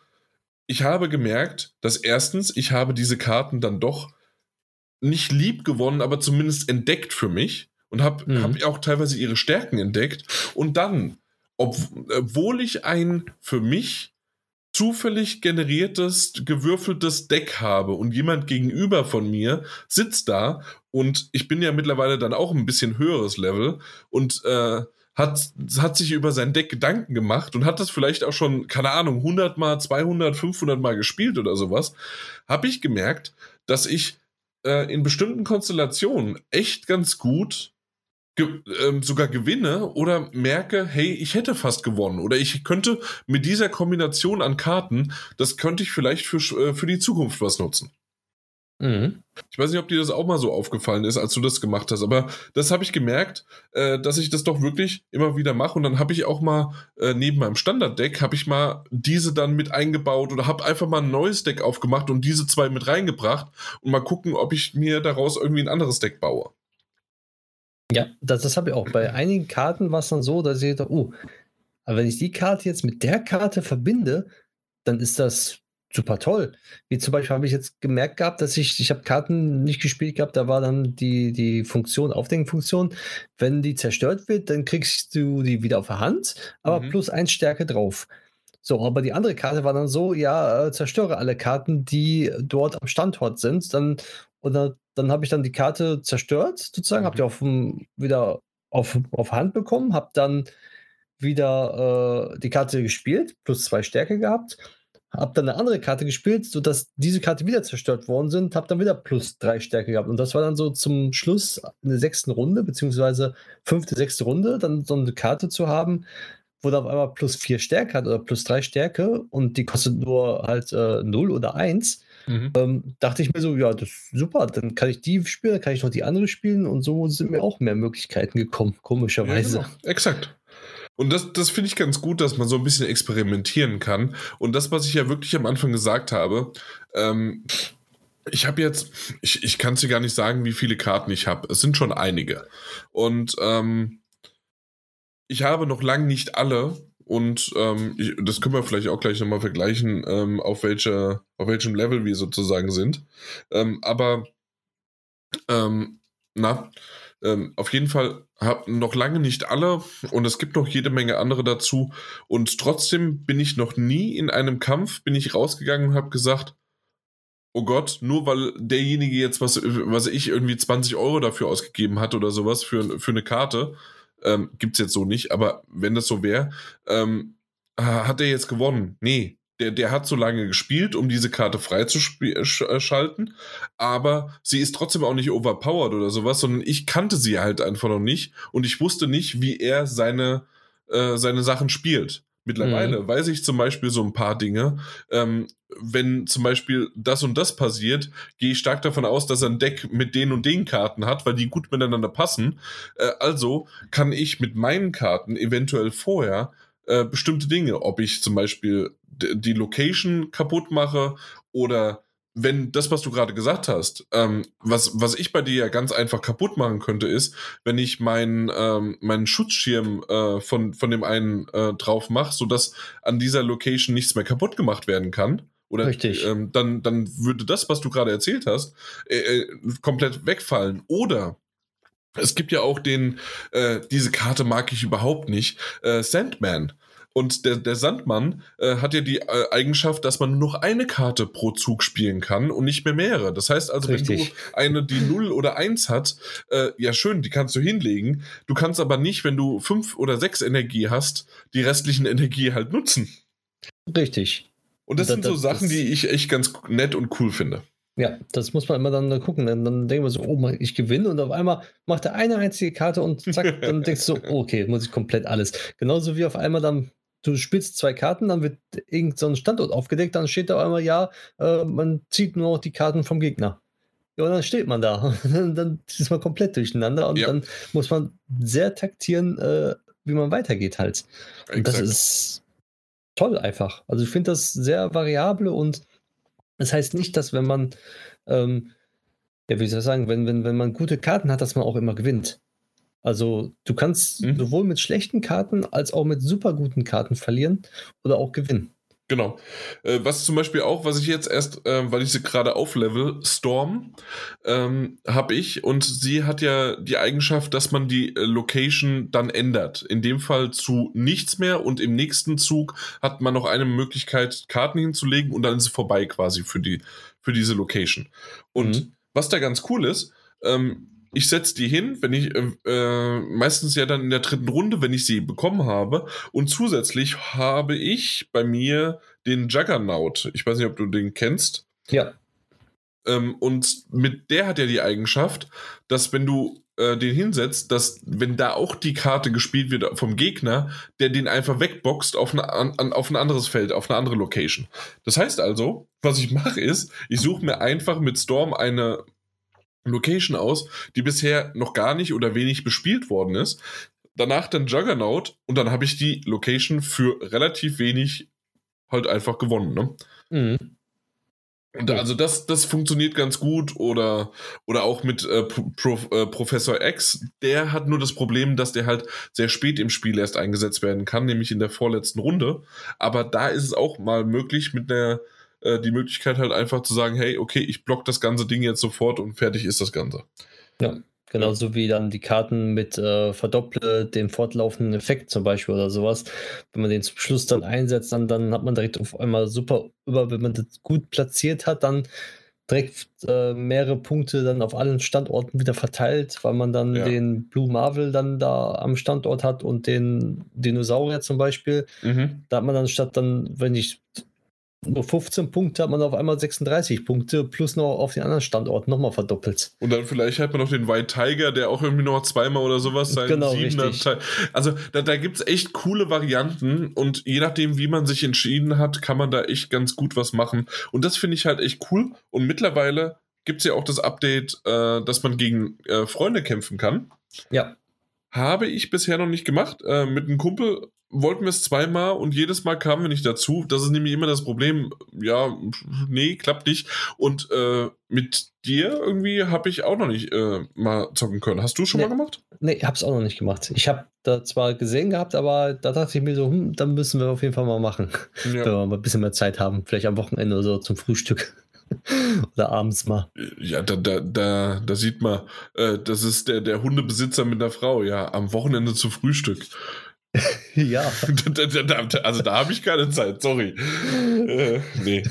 ich habe gemerkt, dass erstens, ich habe diese Karten dann doch nicht lieb gewonnen, aber zumindest entdeckt für mich und habe mhm. hab auch teilweise ihre Stärken entdeckt. Und dann, ob, obwohl ich ein für mich zufällig generiertes, gewürfeltes Deck habe und jemand gegenüber von mir sitzt da und ich bin ja mittlerweile dann auch ein bisschen höheres Level und äh, hat, hat sich über sein Deck Gedanken gemacht und hat das vielleicht auch schon, keine Ahnung, 100 mal, 200, 500 mal gespielt oder sowas, habe ich gemerkt, dass ich äh, in bestimmten Konstellationen echt ganz gut ge ähm, sogar gewinne oder merke, hey, ich hätte fast gewonnen oder ich könnte mit dieser Kombination an Karten, das könnte ich vielleicht für, äh, für die Zukunft was nutzen. Mhm. Ich weiß nicht, ob dir das auch mal so aufgefallen ist, als du das gemacht hast, aber das habe ich gemerkt, äh, dass ich das doch wirklich immer wieder mache und dann habe ich auch mal äh, neben meinem Standarddeck habe ich mal diese dann mit eingebaut oder habe einfach mal ein neues Deck aufgemacht und diese zwei mit reingebracht und mal gucken, ob ich mir daraus irgendwie ein anderes Deck baue. Ja, das, das habe ich auch. Bei einigen Karten war es dann so, dass ich dachte, oh, aber wenn ich die Karte jetzt mit der Karte verbinde, dann ist das super toll. Wie zum Beispiel habe ich jetzt gemerkt gehabt, dass ich, ich habe Karten nicht gespielt gehabt, da war dann die, die Funktion, Aufdenkfunktion, wenn die zerstört wird, dann kriegst du die wieder auf der Hand, aber mhm. plus eins Stärke drauf. So, aber die andere Karte war dann so, ja, äh, zerstöre alle Karten, die dort am Standort sind, dann, oder dann habe ich dann die Karte zerstört, sozusagen, mhm. habe die auf, wieder auf, auf Hand bekommen, habe dann wieder äh, die Karte gespielt, plus zwei Stärke gehabt habe dann eine andere Karte gespielt, sodass diese Karte wieder zerstört worden sind, habe dann wieder plus drei Stärke gehabt. Und das war dann so zum Schluss in der sechsten Runde, beziehungsweise fünfte, sechste Runde, dann so eine Karte zu haben, wo dann auf einmal plus vier Stärke hat oder plus drei Stärke und die kostet nur halt äh, 0 oder 1. Mhm. Ähm, dachte ich mir so, ja, das ist super, dann kann ich die spielen, dann kann ich noch die andere spielen und so sind mir auch mehr Möglichkeiten gekommen, komischerweise. Ja, genau. Exakt. Und das, das finde ich ganz gut, dass man so ein bisschen experimentieren kann. Und das, was ich ja wirklich am Anfang gesagt habe, ähm, ich habe jetzt, ich, ich kann es dir gar nicht sagen, wie viele Karten ich habe. Es sind schon einige. Und ähm, ich habe noch lange nicht alle. Und ähm, ich, das können wir vielleicht auch gleich nochmal vergleichen, ähm, auf, welche, auf welchem Level wir sozusagen sind. Ähm, aber ähm, na, ähm, auf jeden Fall habe noch lange nicht alle und es gibt noch jede Menge andere dazu. Und trotzdem bin ich noch nie in einem Kampf, bin ich rausgegangen und habe gesagt, oh Gott, nur weil derjenige jetzt, was, was ich irgendwie 20 Euro dafür ausgegeben hat oder sowas für, für eine Karte, ähm, gibt es jetzt so nicht, aber wenn das so wäre, ähm, hat er jetzt gewonnen. Nee, der, der hat so lange gespielt, um diese Karte freizuschalten, äh, aber sie ist trotzdem auch nicht overpowered oder sowas, sondern ich kannte sie halt einfach noch nicht und ich wusste nicht, wie er seine, äh, seine Sachen spielt. Mittlerweile mhm. weiß ich zum Beispiel so ein paar Dinge. Ähm, wenn zum Beispiel das und das passiert, gehe ich stark davon aus, dass er ein Deck mit den und den Karten hat, weil die gut miteinander passen. Äh, also kann ich mit meinen Karten eventuell vorher äh, bestimmte Dinge, ob ich zum Beispiel die Location kaputt mache oder wenn das, was du gerade gesagt hast, ähm, was, was ich bei dir ja ganz einfach kaputt machen könnte, ist, wenn ich meinen ähm, meinen Schutzschirm äh, von, von dem einen äh, drauf mache, sodass an dieser Location nichts mehr kaputt gemacht werden kann. Oder Richtig. Ähm, dann, dann würde das, was du gerade erzählt hast, äh, äh, komplett wegfallen. Oder es gibt ja auch den, äh, diese Karte mag ich überhaupt nicht, äh, Sandman. Und der, der Sandmann äh, hat ja die äh, Eigenschaft, dass man nur noch eine Karte pro Zug spielen kann und nicht mehr mehrere. Das heißt also, Richtig. wenn du eine, die 0 oder 1 hat, äh, ja schön, die kannst du hinlegen. Du kannst aber nicht, wenn du 5 oder 6 Energie hast, die restlichen Energie halt nutzen. Richtig. Und das, das sind so das, Sachen, die ich echt ganz nett und cool finde. Ja, das muss man immer dann gucken. Dann, dann denken wir so, oh, ich gewinne und auf einmal macht er eine einzige Karte und zack, dann denkst du so, okay, muss ich komplett alles. Genauso wie auf einmal dann du spielst zwei Karten, dann wird irgendein so Standort aufgedeckt, dann steht da einmal, ja, äh, man zieht nur noch die Karten vom Gegner. Ja, und dann steht man da. dann ist man komplett durcheinander und ja. dann muss man sehr taktieren, äh, wie man weitergeht halt. Und das ist toll einfach. Also ich finde das sehr variabel und das heißt nicht, dass wenn man ähm, ja, wie soll ich sagen, wenn, wenn, wenn man gute Karten hat, dass man auch immer gewinnt. Also du kannst mhm. sowohl mit schlechten Karten als auch mit super guten Karten verlieren oder auch gewinnen. Genau. Äh, was zum Beispiel auch, was ich jetzt erst, äh, weil ich sie gerade auflevel, Storm, ähm, habe ich und sie hat ja die Eigenschaft, dass man die äh, Location dann ändert. In dem Fall zu nichts mehr und im nächsten Zug hat man noch eine Möglichkeit, Karten hinzulegen und dann ist es vorbei quasi für, die, für diese Location. Und mhm. was da ganz cool ist, ähm, ich setze die hin, wenn ich äh, äh, meistens ja dann in der dritten Runde, wenn ich sie bekommen habe. Und zusätzlich habe ich bei mir den Juggernaut. Ich weiß nicht, ob du den kennst. Ja. Ähm, und mit der hat er die Eigenschaft, dass wenn du äh, den hinsetzt, dass wenn da auch die Karte gespielt wird vom Gegner, der den einfach wegboxt auf, eine, an, auf ein anderes Feld, auf eine andere Location. Das heißt also, was ich mache ist, ich suche mir einfach mit Storm eine Location aus, die bisher noch gar nicht oder wenig bespielt worden ist. Danach dann Juggernaut und dann habe ich die Location für relativ wenig halt einfach gewonnen. Ne? Mhm. Und also das, das funktioniert ganz gut oder, oder auch mit äh, Pro, äh, Professor X, der hat nur das Problem, dass der halt sehr spät im Spiel erst eingesetzt werden kann, nämlich in der vorletzten Runde. Aber da ist es auch mal möglich mit einer äh, die Möglichkeit halt einfach zu sagen, hey, okay, ich block das ganze Ding jetzt sofort und fertig ist das Ganze. Ja, genauso wie dann die Karten mit äh, verdopple den fortlaufenden Effekt zum Beispiel oder sowas. Wenn man den zum Schluss dann einsetzt, dann, dann hat man direkt auf einmal super über, wenn man das gut platziert hat, dann direkt äh, mehrere Punkte dann auf allen Standorten wieder verteilt, weil man dann ja. den Blue Marvel dann da am Standort hat und den Dinosaurier zum Beispiel. Mhm. Da hat man dann statt dann, wenn ich nur 15 Punkte hat man auf einmal 36 Punkte plus noch auf den anderen Standorten nochmal verdoppelt. Und dann vielleicht hat man noch den White Tiger, der auch irgendwie noch zweimal oder sowas sein genau. Teil. Also da, da gibt es echt coole Varianten und je nachdem, wie man sich entschieden hat, kann man da echt ganz gut was machen. Und das finde ich halt echt cool. Und mittlerweile gibt es ja auch das Update, äh, dass man gegen äh, Freunde kämpfen kann. Ja. Habe ich bisher noch nicht gemacht. Äh, mit einem Kumpel wollten wir es zweimal und jedes Mal kamen wir nicht dazu. Das ist nämlich immer das Problem. Ja, nee, klappt nicht. Und äh, mit dir irgendwie habe ich auch noch nicht äh, mal zocken können. Hast du schon nee, mal gemacht? Nee, hab's auch noch nicht gemacht. Ich habe da zwar gesehen gehabt, aber da dachte ich mir so, hm, dann müssen wir auf jeden Fall mal machen. Ja. Wenn wir mal ein bisschen mehr Zeit haben. Vielleicht am Wochenende oder so zum Frühstück. Oder abends mal. Ja, da, da, da, da sieht man, äh, das ist der, der Hundebesitzer mit der Frau, ja, am Wochenende zu Frühstück. ja. also da habe ich keine Zeit, sorry. äh, nee.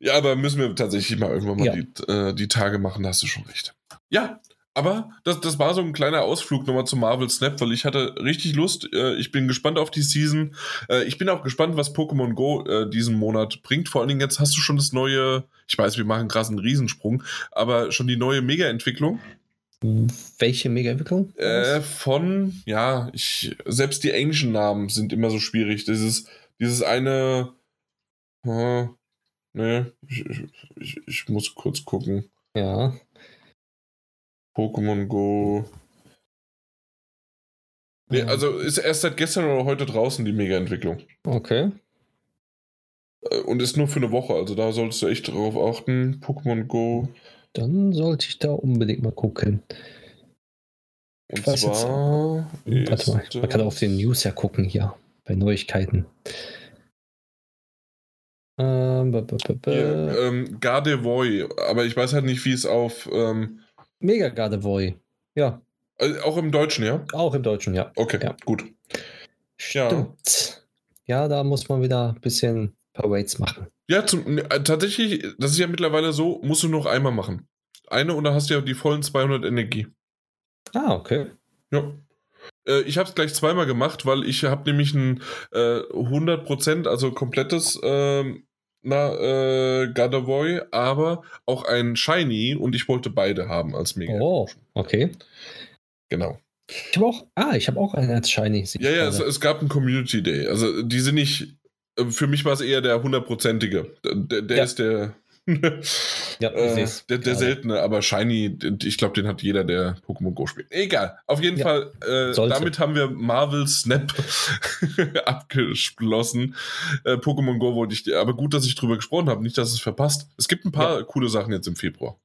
Ja, aber müssen wir tatsächlich mal irgendwann mal ja. die, äh, die Tage machen, da hast du schon recht. Ja, aber das, das war so ein kleiner Ausflug nochmal zum Marvel Snap, weil ich hatte richtig Lust. Äh, ich bin gespannt auf die Season. Äh, ich bin auch gespannt, was Pokémon Go äh, diesen Monat bringt. Vor allen Dingen jetzt hast du schon das neue, ich weiß, wir machen gerade einen Riesensprung, aber schon die neue Mega-Entwicklung. Welche Mega-Entwicklung? Äh, von, ja, ich, selbst die englischen Namen sind immer so schwierig. Dieses, dieses eine. Äh, ne, ich, ich, ich, muss kurz gucken. Ja. Pokémon Go. Nee, also ist erst seit gestern oder heute draußen die Mega-Entwicklung. Okay. Äh, und ist nur für eine Woche, also da solltest du echt drauf achten. Pokémon Go. Dann sollte ich da unbedingt mal gucken. Und Was zwar. Jetzt, warte mal, man kann auf den News ja gucken hier, bei Neuigkeiten. Ähm, Hier, ähm, Gardevoy, aber ich weiß halt nicht, wie es auf. Ähm, Mega Gardevoy, ja. Also auch im Deutschen, ja? Auch im Deutschen, ja. Okay, ja. gut. Stimmt. Ja. ja, da muss man wieder ein bisschen Parades machen. Ja, zum, äh, tatsächlich, das ist ja mittlerweile so, musst du noch einmal machen. Eine und dann hast du ja die vollen 200 Energie. Ah, okay. Ja. Äh, ich habe es gleich zweimal gemacht, weil ich habe nämlich ein äh, 100%, also komplettes ähm, na, äh, Gardevoy, aber auch ein Shiny und ich wollte beide haben als Mega. Oh, okay. Genau. Ich habe auch, ah, ich habe auch einen als Shiny. Ja, ja, es, es, gab einen Community Day. Also die sind nicht, äh, für mich war es eher der hundertprozentige. Der, der ja. ist der, ja, äh, der, der seltene, aber Shiny, ich glaube, den hat jeder, der Pokémon Go spielt. Egal, auf jeden ja, Fall, äh, damit haben wir Marvel Snap abgeschlossen. Äh, Pokémon Go wollte ich, aber gut, dass ich drüber gesprochen habe, nicht, dass es verpasst. Es gibt ein paar ja. coole Sachen jetzt im Februar.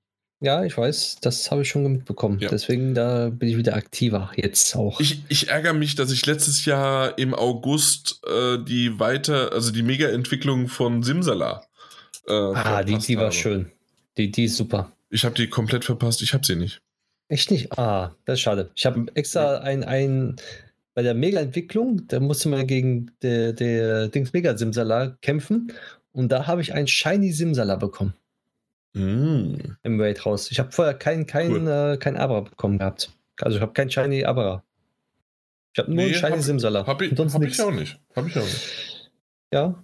Ja, ich weiß, das habe ich schon mitbekommen. Ja. Deswegen da bin ich wieder aktiver jetzt auch. Ich, ich ärgere mich, dass ich letztes Jahr im August äh, die weiter, also die Mega-Entwicklung von Simsala. Äh, ah, die, die war habe. schön. Die, die ist super. Ich habe die komplett verpasst, ich habe sie nicht. Echt nicht? Ah, das ist schade. Ich habe extra ein, ein bei der Mega-Entwicklung, da musste man gegen der, der Dings Mega Simsala kämpfen und da habe ich einen Shiny Simsala bekommen. Mm. Im Raid raus. Ich habe vorher kein, kein, cool. äh, kein Abra bekommen gehabt. Also ich habe kein Shiny Abra. Ich habe nur nee, einen Shiny hab, Simsala. Habe ich, hab ich auch nicht. Habe ich auch nicht. Ja.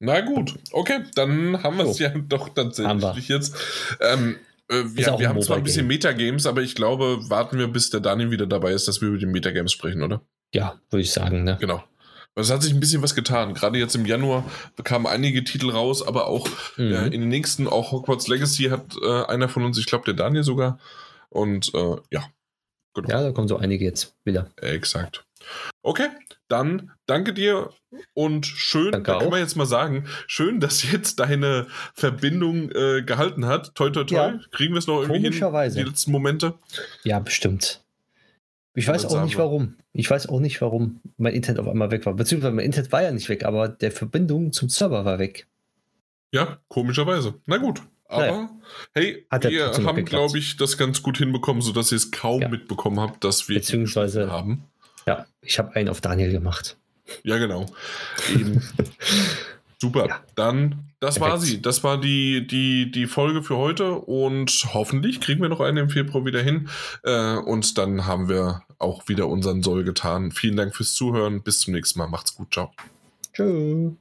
Na gut, okay, dann haben wir es so. ja doch tatsächlich jetzt. Ähm, äh, wir, wir haben zwar ein bisschen Metagames, aber ich glaube, warten wir, bis der Daniel wieder dabei ist, dass wir über die Metagames sprechen, oder? Ja, würde ich sagen, ne? Genau. Es hat sich ein bisschen was getan. Gerade jetzt im Januar bekamen einige Titel raus, aber auch mhm. äh, in den nächsten, auch Hogwarts Legacy hat äh, einer von uns, ich glaube der Daniel sogar. Und äh, ja. Genau. Ja, da kommen so einige jetzt wieder. Exakt. Okay, dann danke dir und schön, danke da kann man jetzt mal sagen, schön, dass jetzt deine Verbindung äh, gehalten hat. Toi, toi, toi. Ja. Kriegen wir es noch irgendwie hin? Die letzten Momente? Ja, bestimmt. Ich weiß auch nicht warum. Ich weiß auch nicht, warum mein Internet auf einmal weg war. Beziehungsweise mein Internet war ja nicht weg, aber der Verbindung zum Server war weg. Ja, komischerweise. Na gut. Aber naja. hey, wir haben, glaube ich, das ganz gut hinbekommen, sodass ihr es kaum ja. mitbekommen habt, dass wir Beziehungsweise haben. Ja, ich habe einen auf Daniel gemacht. Ja, genau. Super. Ja. Dann, das Perfekt. war sie. Das war die, die, die Folge für heute und hoffentlich kriegen wir noch eine im Februar wieder hin. Äh, und dann haben wir auch wieder unseren Soll getan. Vielen Dank fürs Zuhören. Bis zum nächsten Mal. Macht's gut. Ciao. Tschüss.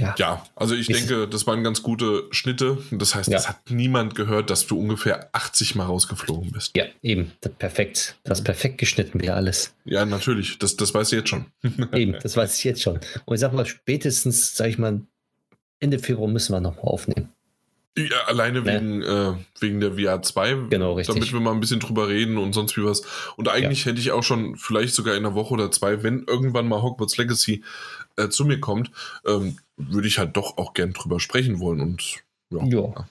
Ja. ja, also ich, ich denke, das waren ganz gute Schnitte. Das heißt, ja. das hat niemand gehört, dass du ungefähr 80 Mal rausgeflogen bist. Ja, eben. Das perfekt. Das ist perfekt geschnitten wieder alles. Ja, natürlich. Das, das weiß ich jetzt schon. eben, das weiß ich jetzt schon. Und ich sag mal, spätestens, sag ich mal, Ende Februar müssen wir nochmal aufnehmen. Ja, alleine ne? wegen, äh, wegen der VR 2. Genau, richtig. Damit wir mal ein bisschen drüber reden und sonst wie was. Und eigentlich ja. hätte ich auch schon, vielleicht sogar in einer Woche oder zwei, wenn irgendwann mal Hogwarts Legacy äh, zu mir kommt, ähm, würde ich halt doch auch gern drüber sprechen wollen. Und ja. ja.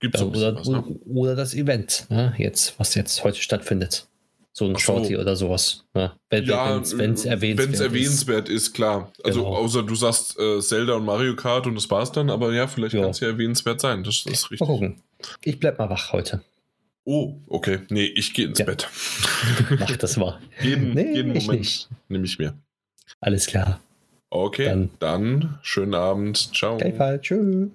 Gibt's ja, oder, was, ne? oder das Event, ne? jetzt, was jetzt heute stattfindet. So ein so. Shorty oder sowas. Ne? Wenn es ja, erwähnenswert, erwähnenswert ist. ist. klar. Also genau. außer du sagst äh, Zelda und Mario Kart und das war's dann, aber ja, vielleicht kann es ja erwähnenswert sein. Das, das ist richtig. Mal gucken. Ich bleib mal wach heute. Oh, okay. Nee, ich gehe ins ja. Bett. Mach das mal. jeden, nee, jeden Moment nehme ich mir. Alles klar. Okay, dann, dann schönen Abend. Ciao. Tschüss.